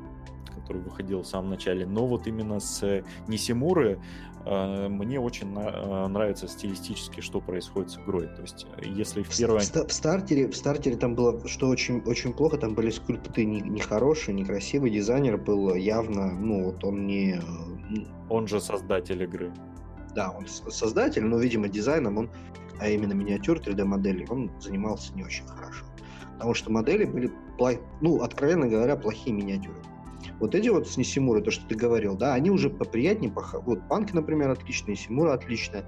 который выходил в самом начале, но вот именно с Нисимуры э, мне очень э, нравится стилистически, что происходит с игрой. То есть, если в первой... В, в, стартере, в стартере там было, что очень, очень плохо, там были скульпты нехорошие, не некрасивый, дизайнер был явно, ну, вот он не... Он же создатель игры да, он создатель, но, видимо, дизайном он, а именно миниатюр 3D-модели, он занимался не очень хорошо. Потому что модели были, ну, откровенно говоря, плохие миниатюры. Вот эти вот с Нисимурой, то, что ты говорил, да, они уже поприятнее, пох... вот Панки, например, отличные, Нисимура отличная,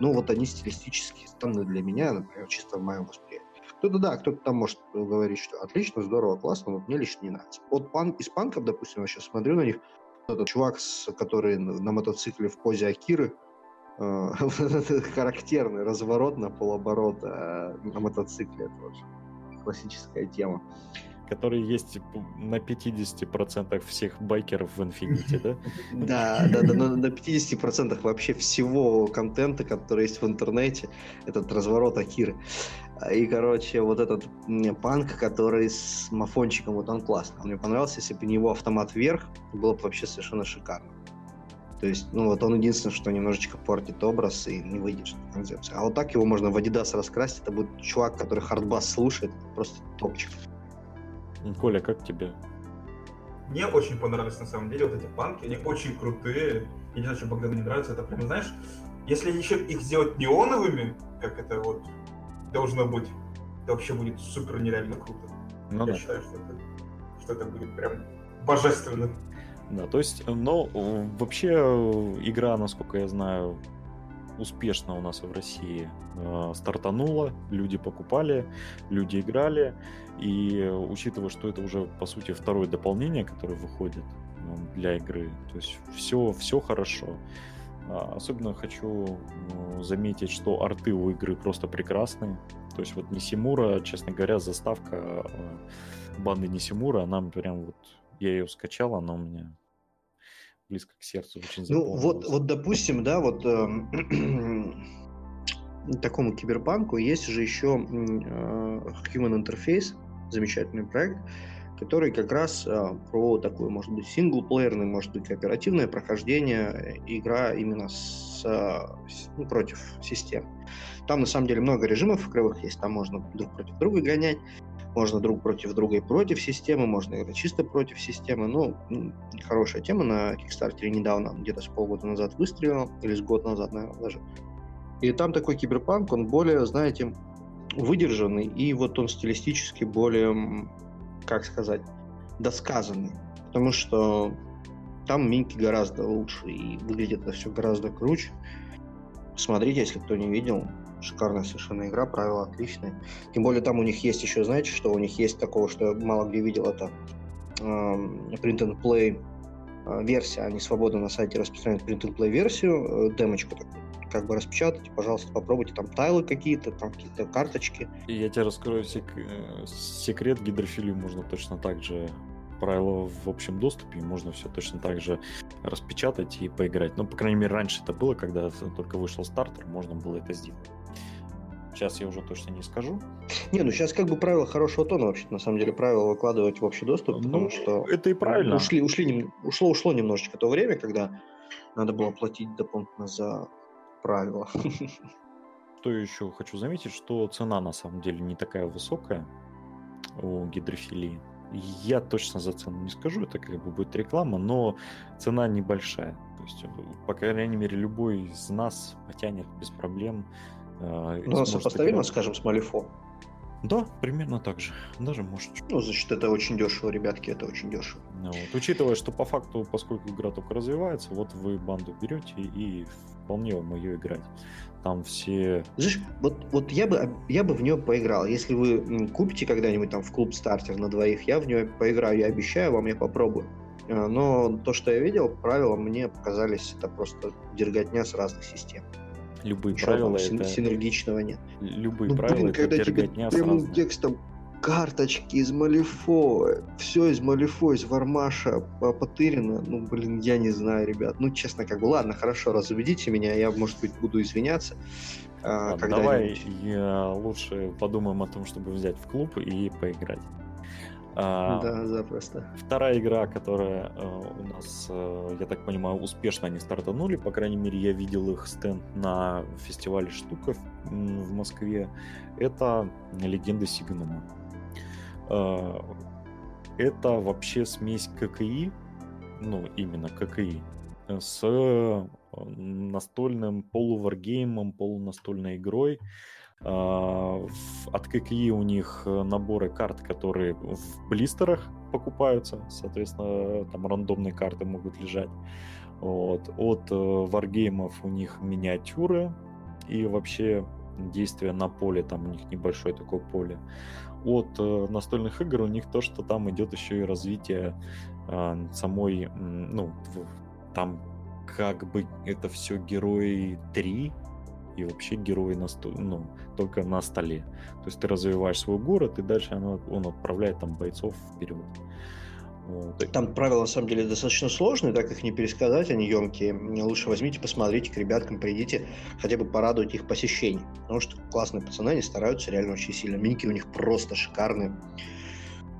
но вот они стилистически странны для меня, например, чисто в моем восприятии. Кто-то да, кто-то там может говорить, что отлично, здорово, классно, но мне лично не нравится. Вот панк, из панков, допустим, я сейчас смотрю на них, этот чувак, который на мотоцикле в позе Акиры, Э, [laughs] характерный разворот на полоборота э, на мотоцикле. Вот классическая тема. Который есть на 50% всех байкеров в Infinity, [laughs] да? Да, да, да, на 50% вообще всего контента, который есть в интернете, этот разворот Акиры. И, короче, вот этот панк, который с мафончиком, вот он классный. Он мне понравился, если бы не его автомат вверх, было бы вообще совершенно шикарно. То есть, ну вот он единственное, что немножечко портит образ и не выйдет концепции. А вот так его можно в Adidas раскрасить, это будет чувак, который хардбас слушает, просто топчик. Коля, как тебе? Мне очень понравились на самом деле вот эти панки, они очень крутые. Единственное, что Богдану не нравится, это прям, знаешь, если еще их сделать неоновыми, как это вот должно быть, это вообще будет супер нереально круто. Ну, Я да. считаю, что это, что это будет прям божественно. Да, то есть, но вообще игра, насколько я знаю, успешно у нас в России э, стартанула, люди покупали, люди играли, и учитывая, что это уже, по сути, второе дополнение, которое выходит ну, для игры, то есть все, все хорошо. А, особенно хочу ну, заметить, что арты у игры просто прекрасные. То есть вот Нисимура, честно говоря, заставка э, банды Нисимура, она прям вот, я ее скачал, она у меня близко к сердцу очень Ну вот, вот допустим, да, вот э, [clears throat] такому киберпанку есть же еще э, Human Interface, замечательный проект, который как раз э, про такое, может быть, синглплеерное, может быть, кооперативное прохождение э, игра именно с, с, ну, против систем. Там на самом деле много режимов игровых есть, там можно друг против друга гонять, можно друг против друга и против системы, можно играть чисто против системы. Ну, хорошая тема на Kickstarter недавно, где-то с полгода назад выстрелила, или с год назад, наверное, даже. И там такой киберпанк, он более, знаете, выдержанный, и вот он стилистически более, как сказать, досказанный. Потому что там минки гораздо лучше, и выглядит это все гораздо круче. Смотрите, если кто не видел, шикарная совершенно игра, правила отличные. Тем более там у них есть еще, знаете, что у них есть такого, что я мало где видел, это э, print and play э, версия. Они свободно на сайте распространяют print and play версию, э, демочку такую как бы распечатайте, пожалуйста, попробуйте там тайлы какие-то, там какие-то карточки. И я тебе раскрою сек- э, секрет, гидрофилию можно точно так же правила в общем доступе, можно все точно так же распечатать и поиграть. Ну, по крайней мере, раньше это было, когда только вышел стартер, можно было это сделать. Сейчас я уже точно не скажу. Не, ну сейчас как бы правило хорошего тона вообще на самом деле правила выкладывать в общий доступ, потому ну, что это и правильно. Ушли, ушли, ушло, ушло немножечко то время, когда надо было платить дополнительно за правила. [laughs] Что еще хочу заметить, что цена на самом деле не такая высокая у гидрофилии. Я точно за цену не скажу, это как бы будет реклама, но цена небольшая. То есть, по крайней мере, любой из нас потянет без проблем ну, сопоставимо, играть. скажем, с Малифо. Да, примерно так же. Даже может. Ну, значит, это очень дешево, ребятки, это очень дешево. Ну, вот. Учитывая, что по факту, поскольку игра только развивается, вот вы банду берете и вполне вам ее играть. Там все... Знаешь, вот, вот я, бы, я бы в нее поиграл. Если вы купите когда-нибудь там в клуб стартер на двоих, я в нее поиграю, я обещаю вам, я попробую. А, но то, что я видел, правила мне показались это просто дерготня с разных систем любые Ничего правила это... синергичного нет. Любые ну, правила блин, это когда тебе прямым текстом карточки из Малифо, все из Малифо, из Вармаша потырено, ну, блин, я не знаю, ребят. Ну, честно, как бы, ладно, хорошо, разубедите меня, я, может быть, буду извиняться. А, давай я лучше подумаем о том, чтобы взять в клуб и поиграть. А, да, запросто. Вторая игра, которая э, у нас, э, я так понимаю, успешно они стартанули, по крайней мере, я видел их стенд на фестивале Штуков в Москве, это Легенда Сигнума. Э, это вообще смесь ККИ, ну, именно ККИ, с настольным полуваргеймом, полунастольной игрой, от ККИ у них э, наборы карт, которые в блистерах покупаются, соответственно, там рандомные карты могут лежать. Вот. От варгеймов у них миниатюры и вообще действия на поле, там у них небольшое такое поле. От э, настольных игр у них то, что там идет еще и развитие э, самой, ну, там как бы это все герои 3, и вообще герой на сто... ну, только на столе. То есть ты развиваешь свой город, и дальше оно, он отправляет там бойцов вперед. Вот. Там правила, на самом деле, достаточно сложные, так их не пересказать, они емкие. Лучше возьмите, посмотрите к ребяткам, придите, хотя бы порадовать их посещение. Потому что классные пацаны, они стараются реально очень сильно. Минки у них просто шикарные.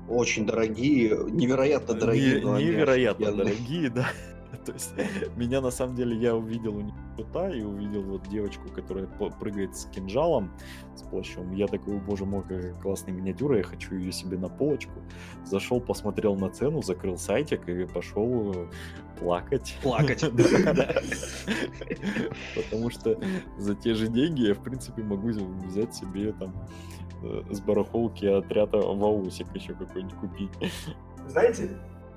Очень дорогие, невероятно дорогие. Не, невероятно дорогие, да. [laughs] То есть меня на самом деле я увидел у них кота и увидел вот девочку, которая прыгает с кинжалом, с плащом. Я такой, боже мой, какая классная миниатюра, я хочу ее себе на полочку. Зашел, посмотрел на цену, закрыл сайтик и пошел э, плакать. Плакать. [laughs] [laughs] Потому что за те же деньги я, в принципе, могу взять себе там э, с барахолки отряда Ваусик еще какой-нибудь купить. Знаете,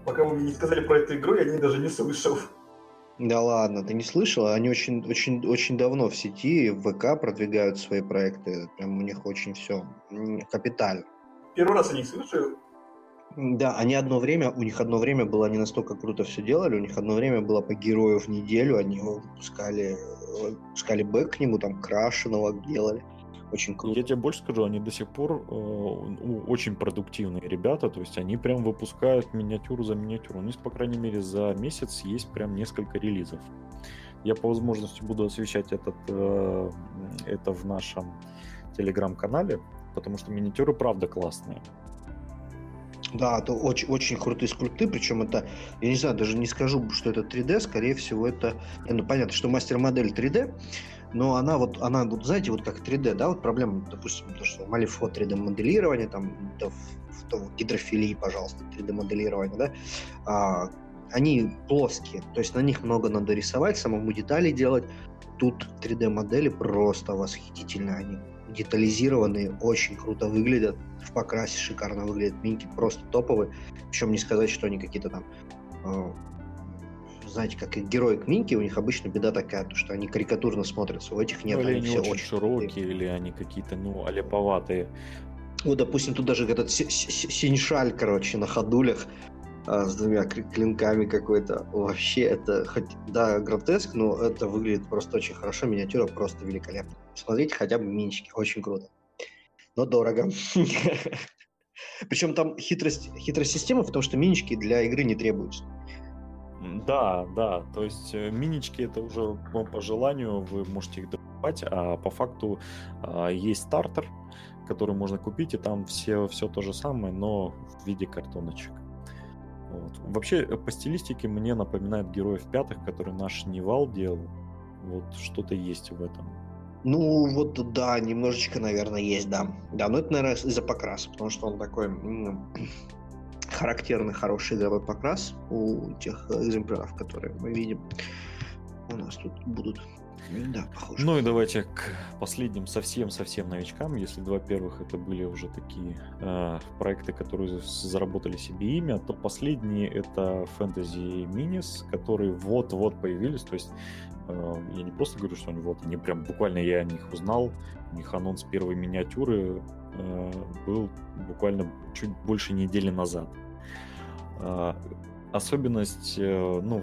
Пока вы мне не сказали про эту игру, я не даже не слышал. Да ладно, ты не слышал? Они очень, очень, очень давно в сети, в ВК продвигают свои проекты. Прям у них очень все капитально. Первый раз я не слышу. Да, они одно время, у них одно время было не настолько круто все делали, у них одно время было по герою в неделю, они выпускали, выпускали бэк к нему, там крашеного делали. Очень круто. Я тебе больше скажу, они до сих пор э, очень продуктивные ребята, то есть они прям выпускают миниатюру за миниатюру. У них, по крайней мере, за месяц есть прям несколько релизов. Я по возможности буду освещать этот, э, это в нашем телеграм-канале, потому что миниатюры правда классные. Да, это очень, очень крутые скульпты, причем это, я не знаю, даже не скажу, что это 3D, скорее всего это, ну понятно, что мастер-модель 3D, но она вот, она вот, знаете, вот как 3D, да, вот проблема, допустим, то, что Малифо 3D моделирование, там, да, в, в, гидрофилии, пожалуйста, 3D моделирование, да, а, они плоские, то есть на них много надо рисовать, самому детали делать. Тут 3D модели просто восхитительные, они детализированные, очень круто выглядят, в покрасе шикарно выглядят, минки просто топовые, причем не сказать, что они какие-то там а, знаете, как и герои Кминки, у них обычно беда такая, то, что они карикатурно смотрятся. У этих нет, ну, или они, все очень, очень широкие, или они какие-то, ну, аляповатые. Вот, допустим, тут даже этот синьшаль, короче, на ходулях а, с двумя клинками какой-то. Вообще, это хоть, да, гротеск, но это выглядит просто очень хорошо. Миниатюра просто великолепна. Смотрите хотя бы минчики, очень круто. Но дорого. [laughs] Причем там хитрость, хитрость системы в том, что минички для игры не требуются. Да, да, то есть э, минички это уже по желанию вы можете их добывать, а по факту а, есть стартер, который можно купить, и там все, все то же самое, но в виде картоночек. Вот. Вообще, э, по стилистике мне напоминает героев пятых, который наш Невал делал. Вот что-то есть в этом. Ну, вот да, немножечко, наверное, есть, да. Да, но это, наверное, из-за покраса, потому что он такой характерный хороший игровой покрас у тех экземпляров, которые мы видим. У нас тут будут да, похоже. Ну и давайте к последним совсем-совсем новичкам. Если два первых это были уже такие э, проекты, которые заработали себе имя, то последние это Fantasy Minis, которые вот-вот появились. То есть э, я не просто говорю, что они вот, они прям буквально я о них узнал. У них анонс первой миниатюры был буквально чуть больше недели назад. Э, особенность, э, ну,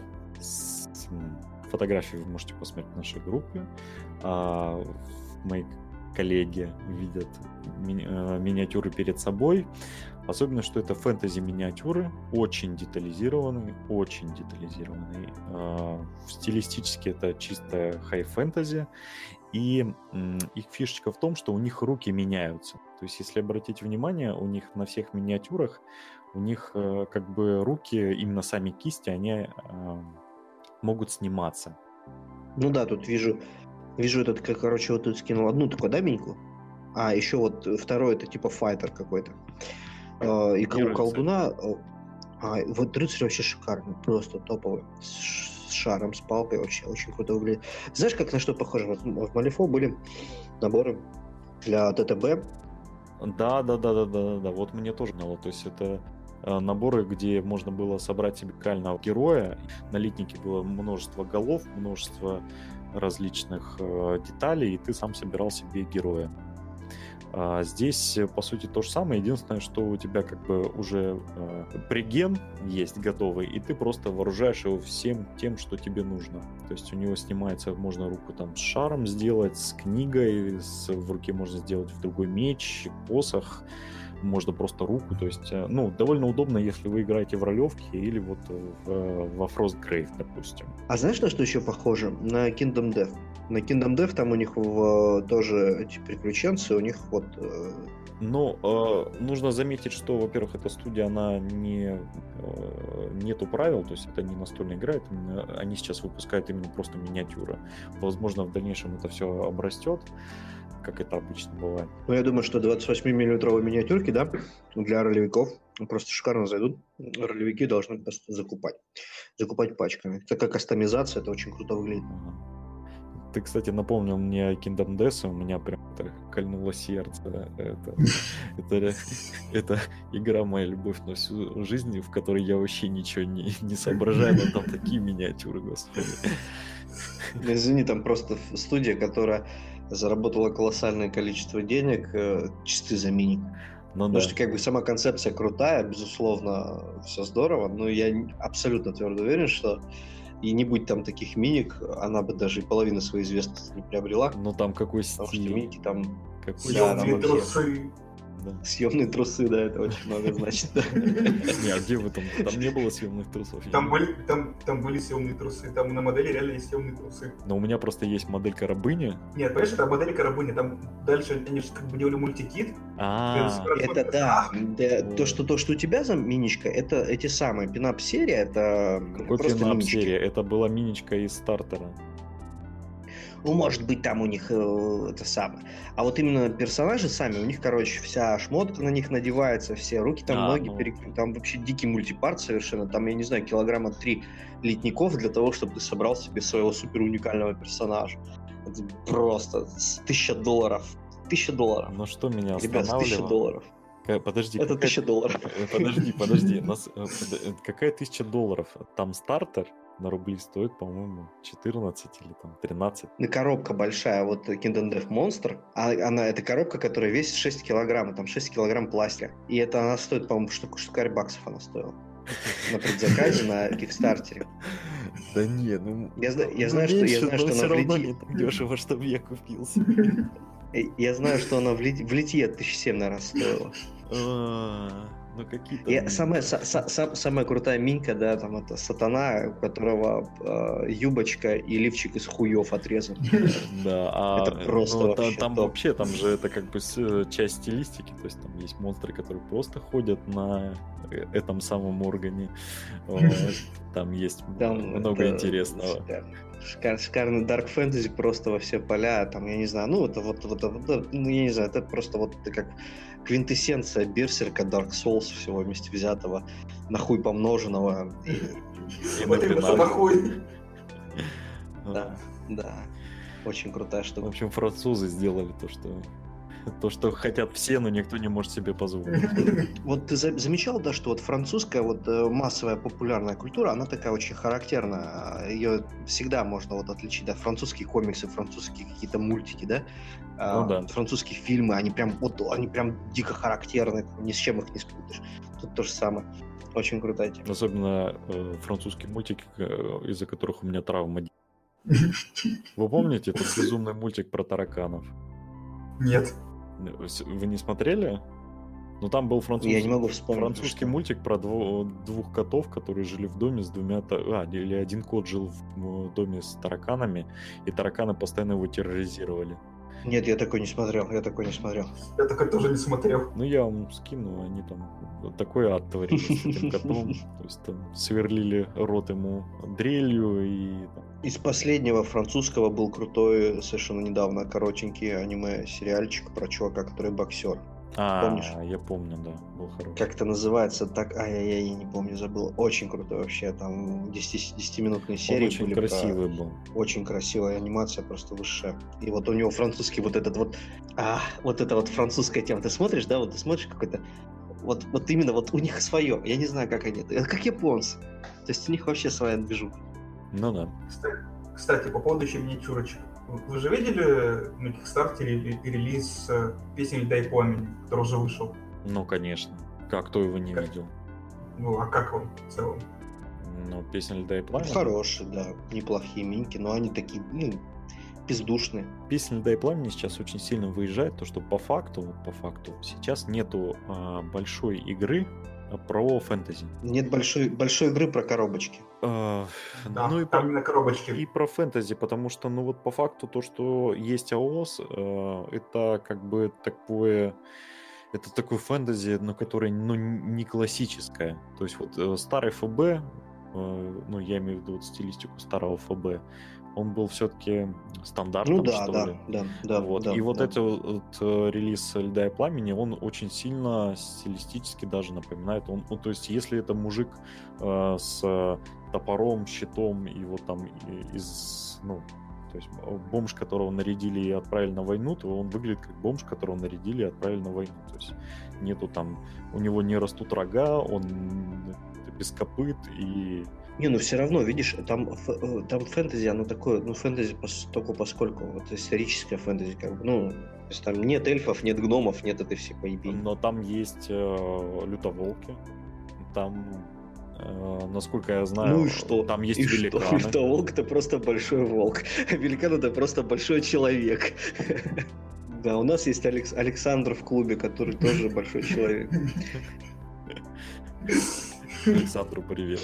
фотографии вы можете посмотреть в нашей группе. А, мои коллеги видят ми- э, миниатюры перед собой. Особенно, что это фэнтези-миниатюры, очень детализированные, очень детализированные. А, стилистически это чистая хай-фэнтези. И их фишечка в том, что у них руки меняются. То есть, если обратить внимание, у них на всех миниатюрах, у них э, как бы руки, именно сами кисти, они могут сниматься. Ну да, тут вижу, вижу этот, как, короче, вот тут скинул одну такую, да, миньку? А, еще вот второй, это типа файтер какой-то. А, и у колдуна... А, вот рыцарь вообще шикарный, просто топовый. Шаром, с палкой, вообще очень круто выглядит. Знаешь, как на что похоже? Вот в Малифо были наборы для ТТБ. Да, да, да, да, да, да. Вот мне тоже дало. То есть это Э, наборы, где можно было собрать себе кального героя. На литнике было множество голов, множество различных э, деталей, и ты сам собирал себе героя. А здесь, по сути, то же самое. Единственное, что у тебя как бы уже э, преген есть готовый, и ты просто вооружаешь его всем тем, что тебе нужно. То есть у него снимается, можно руку там с шаром сделать, с книгой, с, в руке можно сделать в другой меч, посох можно просто руку, то есть, э, ну, довольно удобно, если вы играете в ролевки или вот в, во Frostgrave, допустим. А знаешь, на что еще похоже? На Kingdom Death. На Kingdom Death там у них в, тоже эти приключенцы, у них вот э, ну, э, нужно заметить, что, во-первых, эта студия, она не э, нету правил, то есть это не настольная игра, это, они сейчас выпускают именно просто миниатюры. Возможно, в дальнейшем это все обрастет как это обычно бывает. Ну, я думаю, что 28-миллиметровые миниатюрки, да, для ролевиков просто шикарно зайдут. Ролевики должны просто закупать. Закупать пачками. Это как кастомизация, это очень круто выглядит. Ты, кстати, напомнил мне Kingdom Death, у меня прям это кольнуло сердце. Это, [laughs] это, это игра моя любовь на всю жизнь, в которой я вообще ничего не, не соображаю, но там такие миниатюры, господи. Извини, там просто студия, которая заработала колоссальное количество денег э, чисто за мини. Ну, Потому да. что как бы сама концепция крутая, безусловно, все здорово, но я абсолютно твердо уверен, что и не будь там таких миник, она бы даже и половину своей известности не приобрела. Ну там какой стиль. Потому что миники там... Какой... Да, там вообще... Да. Съемные трусы, да, это очень много значит. [laughs] Не, а где вы там? Там не было съемных трусов. Там были, там, там были съемные трусы, там на модели реально есть съемные трусы. Но у меня просто есть модель рабыни. Нет, понимаешь, это модель рабыни, там дальше они же как бы делали мультикит. А, это да. То, что то, что у тебя за миничка, это эти самые пинап серия, это Какой пинап серия? Это была миничка из стартера. Ну, может быть, там у них э, это самое. А вот именно персонажи сами, у них, короче, вся шмотка на них надевается, все руки там, а, ноги ну... перекрыты. Там вообще дикий мультипарт совершенно. Там, я не знаю, килограмма три литников для того, чтобы ты собрал себе своего супер уникального персонажа. Это просто тысяча долларов. Тысяча долларов. Ну что меня останавливало? Ребят, тысяча долларов. Подожди. Это тысяча долларов. Подожди, подожди. [laughs] Нас... Э, э, какая тысяча долларов? Там стартер? На рубли стоит, по-моему, 14 или там 13. Ну, коробка большая, вот Kingdom Death Monster, а, она, это коробка, которая весит 6 килограмм, там 6 килограмм пластика. И это она стоит, по-моему, штуку, штукарь баксов она стоила. [laughs] На предзаказе на Кикстартере. Да не, ну... Я, знаю, я знаю, что, [laughs] я знаю, что она в Литье... дешево, чтобы я купился. Я знаю, что она в Литье 1007, наверное, стоила. [laughs] Ну какие то Я, самая, са, са, самая крутая минька, да, там это сатана, у которого э, юбочка и лифчик из хуев отрезан. Да, а это просто ну, вообще там вообще, там же это как бы э, часть стилистики, то есть там есть монстры, которые просто ходят на э, этом самом органе. Там есть много интересного. Шикар, шикарный Dark Fantasy просто во все поля, там, я не знаю, ну, это вот, вот, вот ну, я не знаю, это просто вот как квинтэссенция Берсерка, Dark Souls, всего вместе взятого, нахуй помноженного. Именно нахуй. Да, да. Очень крутая штука. В общем, французы сделали то, что [laughs] то, что хотят все, но никто не может себе позволить. [laughs] Вот ты замечал, да, что вот французская вот э, массовая популярная культура, она такая очень характерная. Ее всегда можно вот отличить, да, французские комиксы, французские какие-то мультики, да, ну, а, да. французские фильмы, они прям вот они прям дико характерны, ни с чем их не спутаешь. Тут то же самое. Очень крутая тема. Особенно э, французские мультики, э, из-за которых у меня травма. [laughs] Вы помните этот безумный мультик про тараканов? Нет. Вы не смотрели? Ну там был француз... Я не могу вспомнить. французский что... мультик про дво... двух котов, которые жили в доме с двумя... А, или один кот жил в доме с тараканами, и тараканы постоянно его терроризировали. Нет, я такой не смотрел, я такой не смотрел. Я такой тоже не смотрел. Ну, я вам скину, они там такой ад творили с этим котом. [laughs] То есть там сверлили рот ему дрелью и... Из последнего французского был крутой, совершенно недавно, коротенький аниме-сериальчик про чувака, который боксер. А, Помнишь? я помню, да, был хороший. Как это называется? Так, ай-яй-яй, я не помню, забыл. Очень крутой вообще, там 10-минутные серии Он очень были красивый про... был. Очень красивая анимация, просто высшая. И вот у него французский вот этот вот, а, вот это вот французская тема. Ты смотришь, да, вот ты смотришь какой-то, вот, вот именно вот у них свое. Я не знаю, как они, это как японцы. То есть у них вообще своя движуха. Ну да. Кстати, кстати по поводу еще миниатюрочек. Вы же видели на Кикстартере релиз э, песни «Дай пламени», который уже вышел? Ну, конечно. Как кто его не как? видел? Ну, а как он в целом? Ну, песня «Льда и пламени». Хорошие, да, неплохие минки, но они такие, ну, бездушные. Песня «Льда и пламени» сейчас очень сильно выезжает, то что по факту, по факту, сейчас нету а, большой игры про фэнтези. Нет большой, большой игры про коробочки. А, Да, ну и там про, коробочки. и про фэнтези, потому что, ну вот по факту то, что есть АОС, э, это как бы такое... Это такой фэнтези, но который, ну, не классическое. То есть вот э, старый ФБ, э, ну, я имею в виду вот стилистику старого ФБ, он был все-таки стандартным, Ну да, что да, ли. да, да. Вот. да, и вот да. это вот э, релиз «Льда и пламени», он очень сильно стилистически даже напоминает. Он, ну, то есть, если это мужик э, с топором, щитом и вот там из, ну, то есть бомж, которого нарядили и отправили на войну, то он выглядит как бомж, которого нарядили и отправили на войну. То есть нету там, у него не растут рога, он без копыт и Не, ну все равно, видишь, там, э, там фэнтези, оно такое, ну, фэнтези пос- только поскольку, вот историческое фэнтези, как бы, ну, то есть там нет эльфов, нет гномов, нет этой всей поебени. Но там есть э, лютоволки, там, э, насколько я знаю, Ну и что? там есть И великаны. [laughs] Что? Что волк это просто большой волк. Великан это просто большой человек. [laughs] Да, у нас есть Алекс- Александр в клубе, который тоже большой человек. [laughs] Александру привет.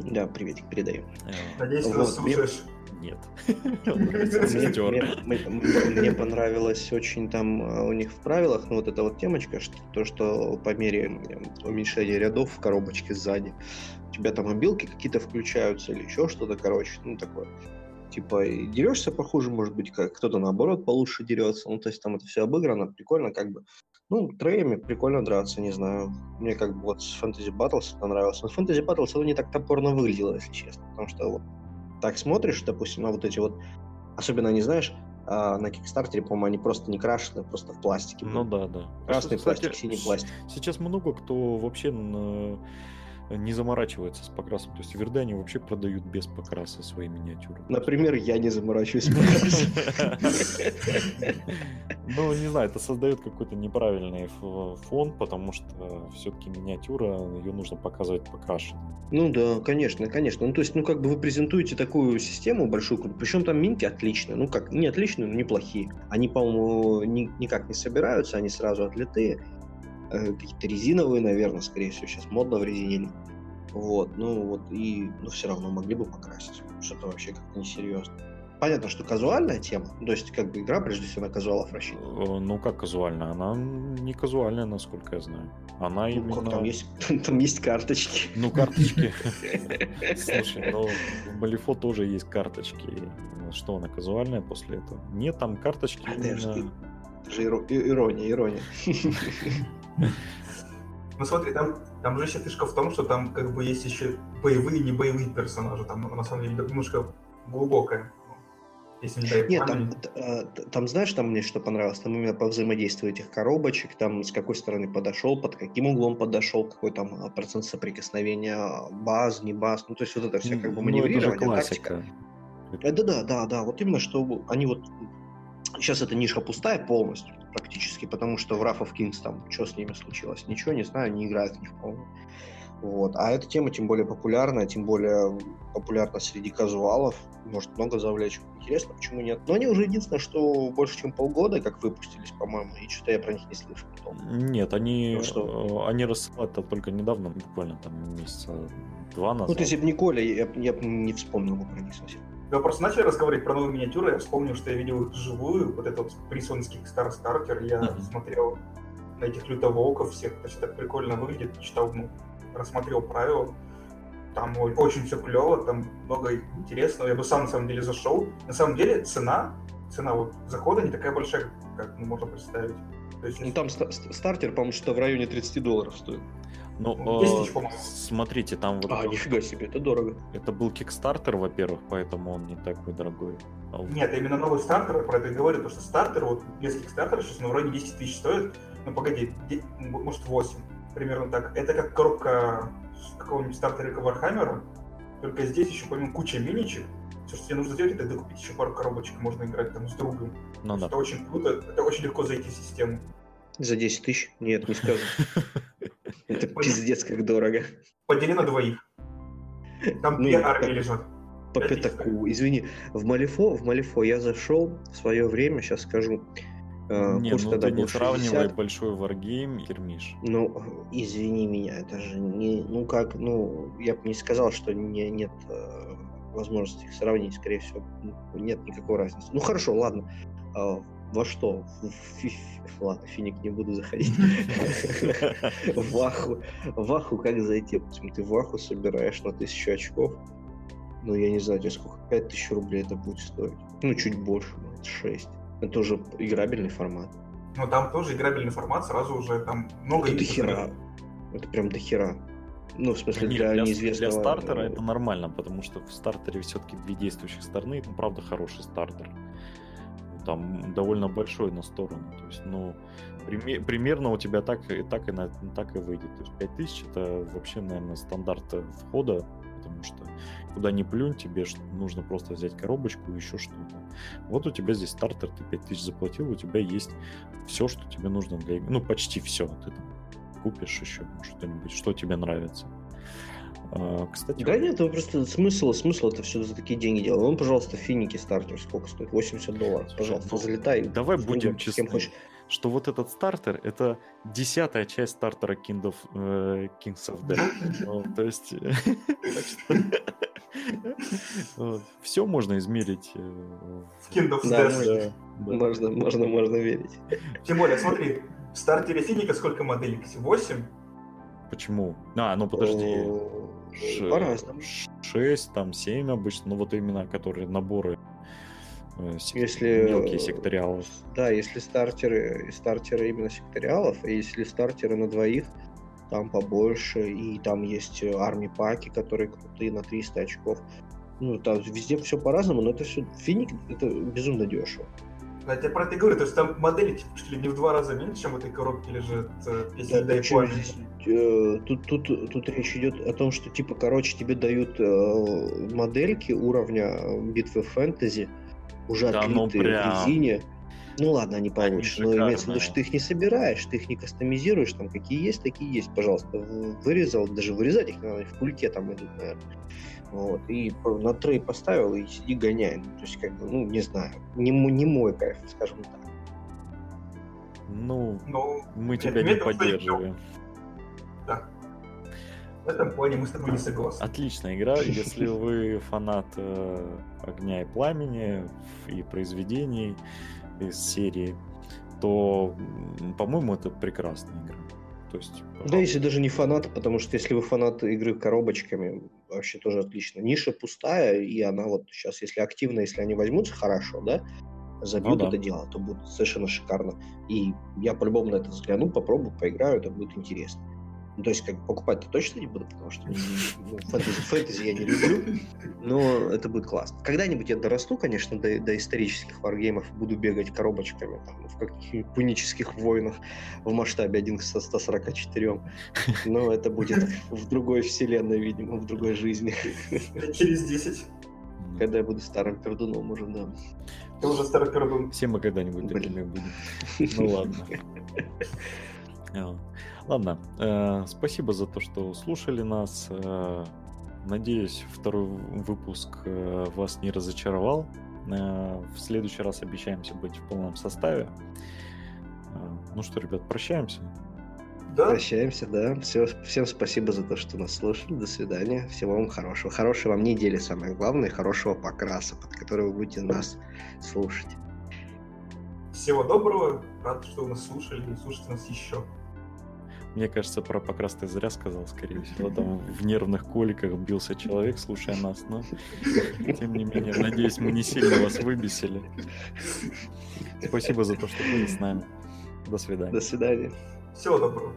Да, приветик передаю. Э, Надеюсь, ты Вот, нас мне- слушаешь. Нет. [laughs] Мне, сестер. мне- мне- мне понравилось очень там э, у них в правилах, ну вот эта вот темочка, что, то, что по мере э, уменьшения рядов в коробочке сзади у тебя там обилки какие-то включаются или еще что-то, короче, ну такое. Типа и дерешься похуже, может быть, как кто-то наоборот получше дерется. Ну, то есть там это все обыграно, прикольно, как бы. Ну, треями прикольно драться, не знаю. Мне как бы вот с Fantasy Battles это нравилось. Но Fantasy Battles оно не так топорно выглядело, если честно. Потому что вот так смотришь, допустим, на вот эти вот, особенно, не знаешь, а, на Кикстартере, по-моему, они просто не крашены, просто в пластике. Ну да, да. Красный Кстати, пластик, синий с- пластик. Сейчас много кто вообще н- не заморачивается с покрасом. То есть в Вердане вообще продают без покраса свои миниатюры. Например, я не заморачиваюсь. [laughs] с покрасом. [laughs] Ну, не знаю, это создает какой-то неправильный фон, потому что все-таки миниатюра, ее нужно показывать покрашенной. Ну да, конечно, конечно. Ну то есть, ну как бы вы презентуете такую систему большую, причем там минки отличные. Ну как, не отличные, но неплохие. Они, по-моему, ни- никак не собираются, они сразу отлитые. Э, Какие-то резиновые, наверное, скорее всего, сейчас модно в резине. Вот, ну вот, и, ну все равно могли бы покрасить. Что-то вообще как-то несерьезно. Понятно, что казуальная тема, то есть как бы игра прежде всего на казуалов рассчитана. Э, Ну, как казуально? Она не казуальная, насколько я знаю. Она Ну, именно... как там есть, [laughs] там есть карточки. Ну, карточки. [laughs] Слушай, ну, в Малифо тоже есть карточки. Что, она казуальная после этого? Нет, там карточки именно... Это же ирония, ирония. [laughs] Ну смотри, там, там же еще фишка в том, что там как бы есть еще боевые и не боевые персонажи. Там на самом деле немножко глубокая. Если не дай Нет, там, т- там знаешь, там мне что понравилось? Там именно по взаимодействию этих коробочек, там с какой стороны подошел, под каким углом подошел, какой там а, процент соприкосновения, баз, не баз. Ну, то есть вот это все как бы Ну, это же маневрирование, тактика. классика. Э, Да, да, да, да. Вот именно, что они вот сейчас эта ниша пустая полностью практически, потому что в Wrath of Kings там что с ними случилось? Ничего не знаю, не играют в них, по-моему. Вот. А эта тема тем более популярная, тем более популярна среди казуалов, может много завлечь. Интересно, почему нет? Но они уже единственное, что больше чем полгода как выпустились, по-моему, и что-то я про них не слышал. потом. Нет, они, Ну что? э, они рассылают-то только недавно, буквально там месяца два назад. Ну, есть, если бы не Коля, я, я не вспомнил бы про них совсем. Вы просто начали разговаривать про новые миниатюры, я вспомнил, что я видел их вживую, вот этот присонский Star Starter, я Мгм. смотрел на этих лютоволков всех, то есть так прикольно выглядит, читал, ну, рассмотрел правила, там очень все клево, там много интересного, я бы сам на самом деле зашел. На самом деле цена, цена вот захода не такая большая, как ну, можно представить. То есть, Ну, там ст- стартер, по-моему, что в районе 30 долларов стоит. Ну, 10 э, тысяч, по-моему. смотрите, там вот А, нифига себе, это дорого. это был Kickstarter, во-первых, поэтому он не такой дорогой. А вот- Нет, именно новый стартер, про это и говорю, потому что стартер, вот без Kickstarter сейчас ну, вроде 10 тысяч стоит, ну погоди, де- м, может 8, примерно так. Это как коробка с какого-нибудь стартерика Warhammer а, только здесь еще помимо куча миничек, Все, что тебе нужно сделать, это докупить еще пару коробочек, можно играть там с другом. Ну да. Это очень круто, это очень легко зайти в систему. За 10 тысяч? Нет, не скажу. [laughs] Это пиздец как дорого. Подели на двоих. Там Ну, две армии лежат. По пятаку. Извини, в Малифо, в Малифо я зашел в свое время, сейчас скажу. э, Не, курс ну тогда ты не сравнивай 60. большой варгейм и Кермиш. Ну, извини меня, это же не, ну как, ну, я бы не сказал, что не, нет э, возможности их сравнить, скорее всего, ну, нет никакой разницы. Ну хорошо, ладно. Во что? Ладно, финик не буду заходить. [laughs] В Аху. В Аху как зайти? Допустим, ты в Аху собираешь на тысячу очков. Ну, я не знаю, тебе сколько, 5000 рублей это будет стоить. Ну, чуть больше, может, 6. Это уже играбельный формат. Но там тоже играбельный формат, сразу уже там много Это играют. Это прям дохера. Ну, в смысле, Нет, для, для, неизвестного... для стартера это нормально, потому что в стартере все-таки две действующих стороны, ну, правда, хороший стартер. Там довольно большой на сторону. То есть, ну, приме- примерно у тебя так, и так, и на, так и выйдет. То есть 5000 это вообще, наверное, стандарт входа, потому что куда ни плюнь, тебе нужно просто взять коробочку и еще что-то. Вот у тебя здесь стартер, ты 5000 заплатил, у тебя есть все, что тебе нужно для игры. Ну, почти все. Ты там купишь еще что-нибудь, что тебе нравится. А, Кстати, Да нет, ну просто смысл, смысл это все за такие деньги делать. Ну, пожалуйста, финики стартер сколько стоит? 80 долларов. Пожалуйста, ну, залетай. давай будем другом, с кем честны. хочешь. что вот этот стартер это десятая часть стартера King of, э, Kings of Death. Ну, То есть [laughs] все можно измерить. э, В Kind of Да, Death. Можно, можно, можно верить. Тем более, смотри, в стартере Финика сколько моделек? 8? Почему? А, ну подожди. По-разному. ш- Шесть, там семь обычно, ну вот именно которые наборы э, сек- Если... мелкие секториалы. Да, если стартеры, и стартеры именно секториалов, а если стартеры на двоих, там побольше, и там есть э, армии паки, которые крутые на 300 очков. Ну, там везде все по-разному, но это все финик, это безумно дешево. Я тебе про это говорю, то есть там модели типа, чуть ли не в два раза меньше, чем в этой коробке лежит, э, если Да, не причем здесь, э, тут, тут, тут речь идет о том, что типа, короче, тебе дают э, модельки уровня э, битвы фэнтези, уже Да ну отлитые прям. в резине. Ну ладно, они получше, но имеется в виду, что ты их не собираешь, ты их не кастомизируешь, там какие есть, такие есть, пожалуйста. Вырезал, даже вырезать их не надо, в кульке там идут, наверное. Вот, и на трей поставил и сиди гоняй. Ну, то есть, как бы, ну, не знаю, не, не мой кайф, скажем так. Ну, Ну, мы Нет, тебя не поддерживаем. да. В этом плане мы с тобой не согласны. Отличная игра, если [laughs] вы фанат э, огня и пламени и произведений из серии, то, по-моему, это прекрасная игра. То есть, Да, если даже не фанат, потому что если вы фанат игры коробочками, вообще тоже отлично. Ниша пустая, и она вот сейчас, если активно, если они возьмутся хорошо, да, забьют Ну да. это дело, то будет совершенно шикарно. И я по-любому на это взгляну, попробую, поиграю, это будет интересно. Ну, то есть, как бы покупать-то точно не буду, потому что ну, фэнтези, фэнтези я не люблю, но это будет классно. Когда-нибудь я дорасту, конечно, до, до исторических варгеймов, буду бегать коробочками там, в каких-нибудь пунических войнах в масштабе 1 к 144. Но это будет в другой вселенной, видимо, в другой жизни. Через 10. м, Когда я буду старым пердуном уже, да. Ты уже старый пердун. все мы когда-нибудь такими будем. Ну ладно. [laughs] Ладно, э, спасибо за то, что слушали нас. Э, Надеюсь, второй выпуск э, вас не разочаровал. Э, В следующий раз обещаемся быть в полном составе. Э, Ну что, ребят, прощаемся. Да? Прощаемся, да. Все, всем спасибо за то, что нас слушали. До свидания. Всего вам хорошего. Хорошей вам недели, самое главное, хорошего покраса, под который вы будете нас слушать. Всего доброго. Рад, что вы нас слушали и слушайте нас еще. Мне кажется, про покрас ты зря сказал, скорее всего. [laughs] Там в нервных коликах бился человек, слушая нас. Но, тем не менее, надеюсь, мы не сильно вас выбесили. Спасибо за то, что были с нами. До свидания. До свидания. Всего доброго.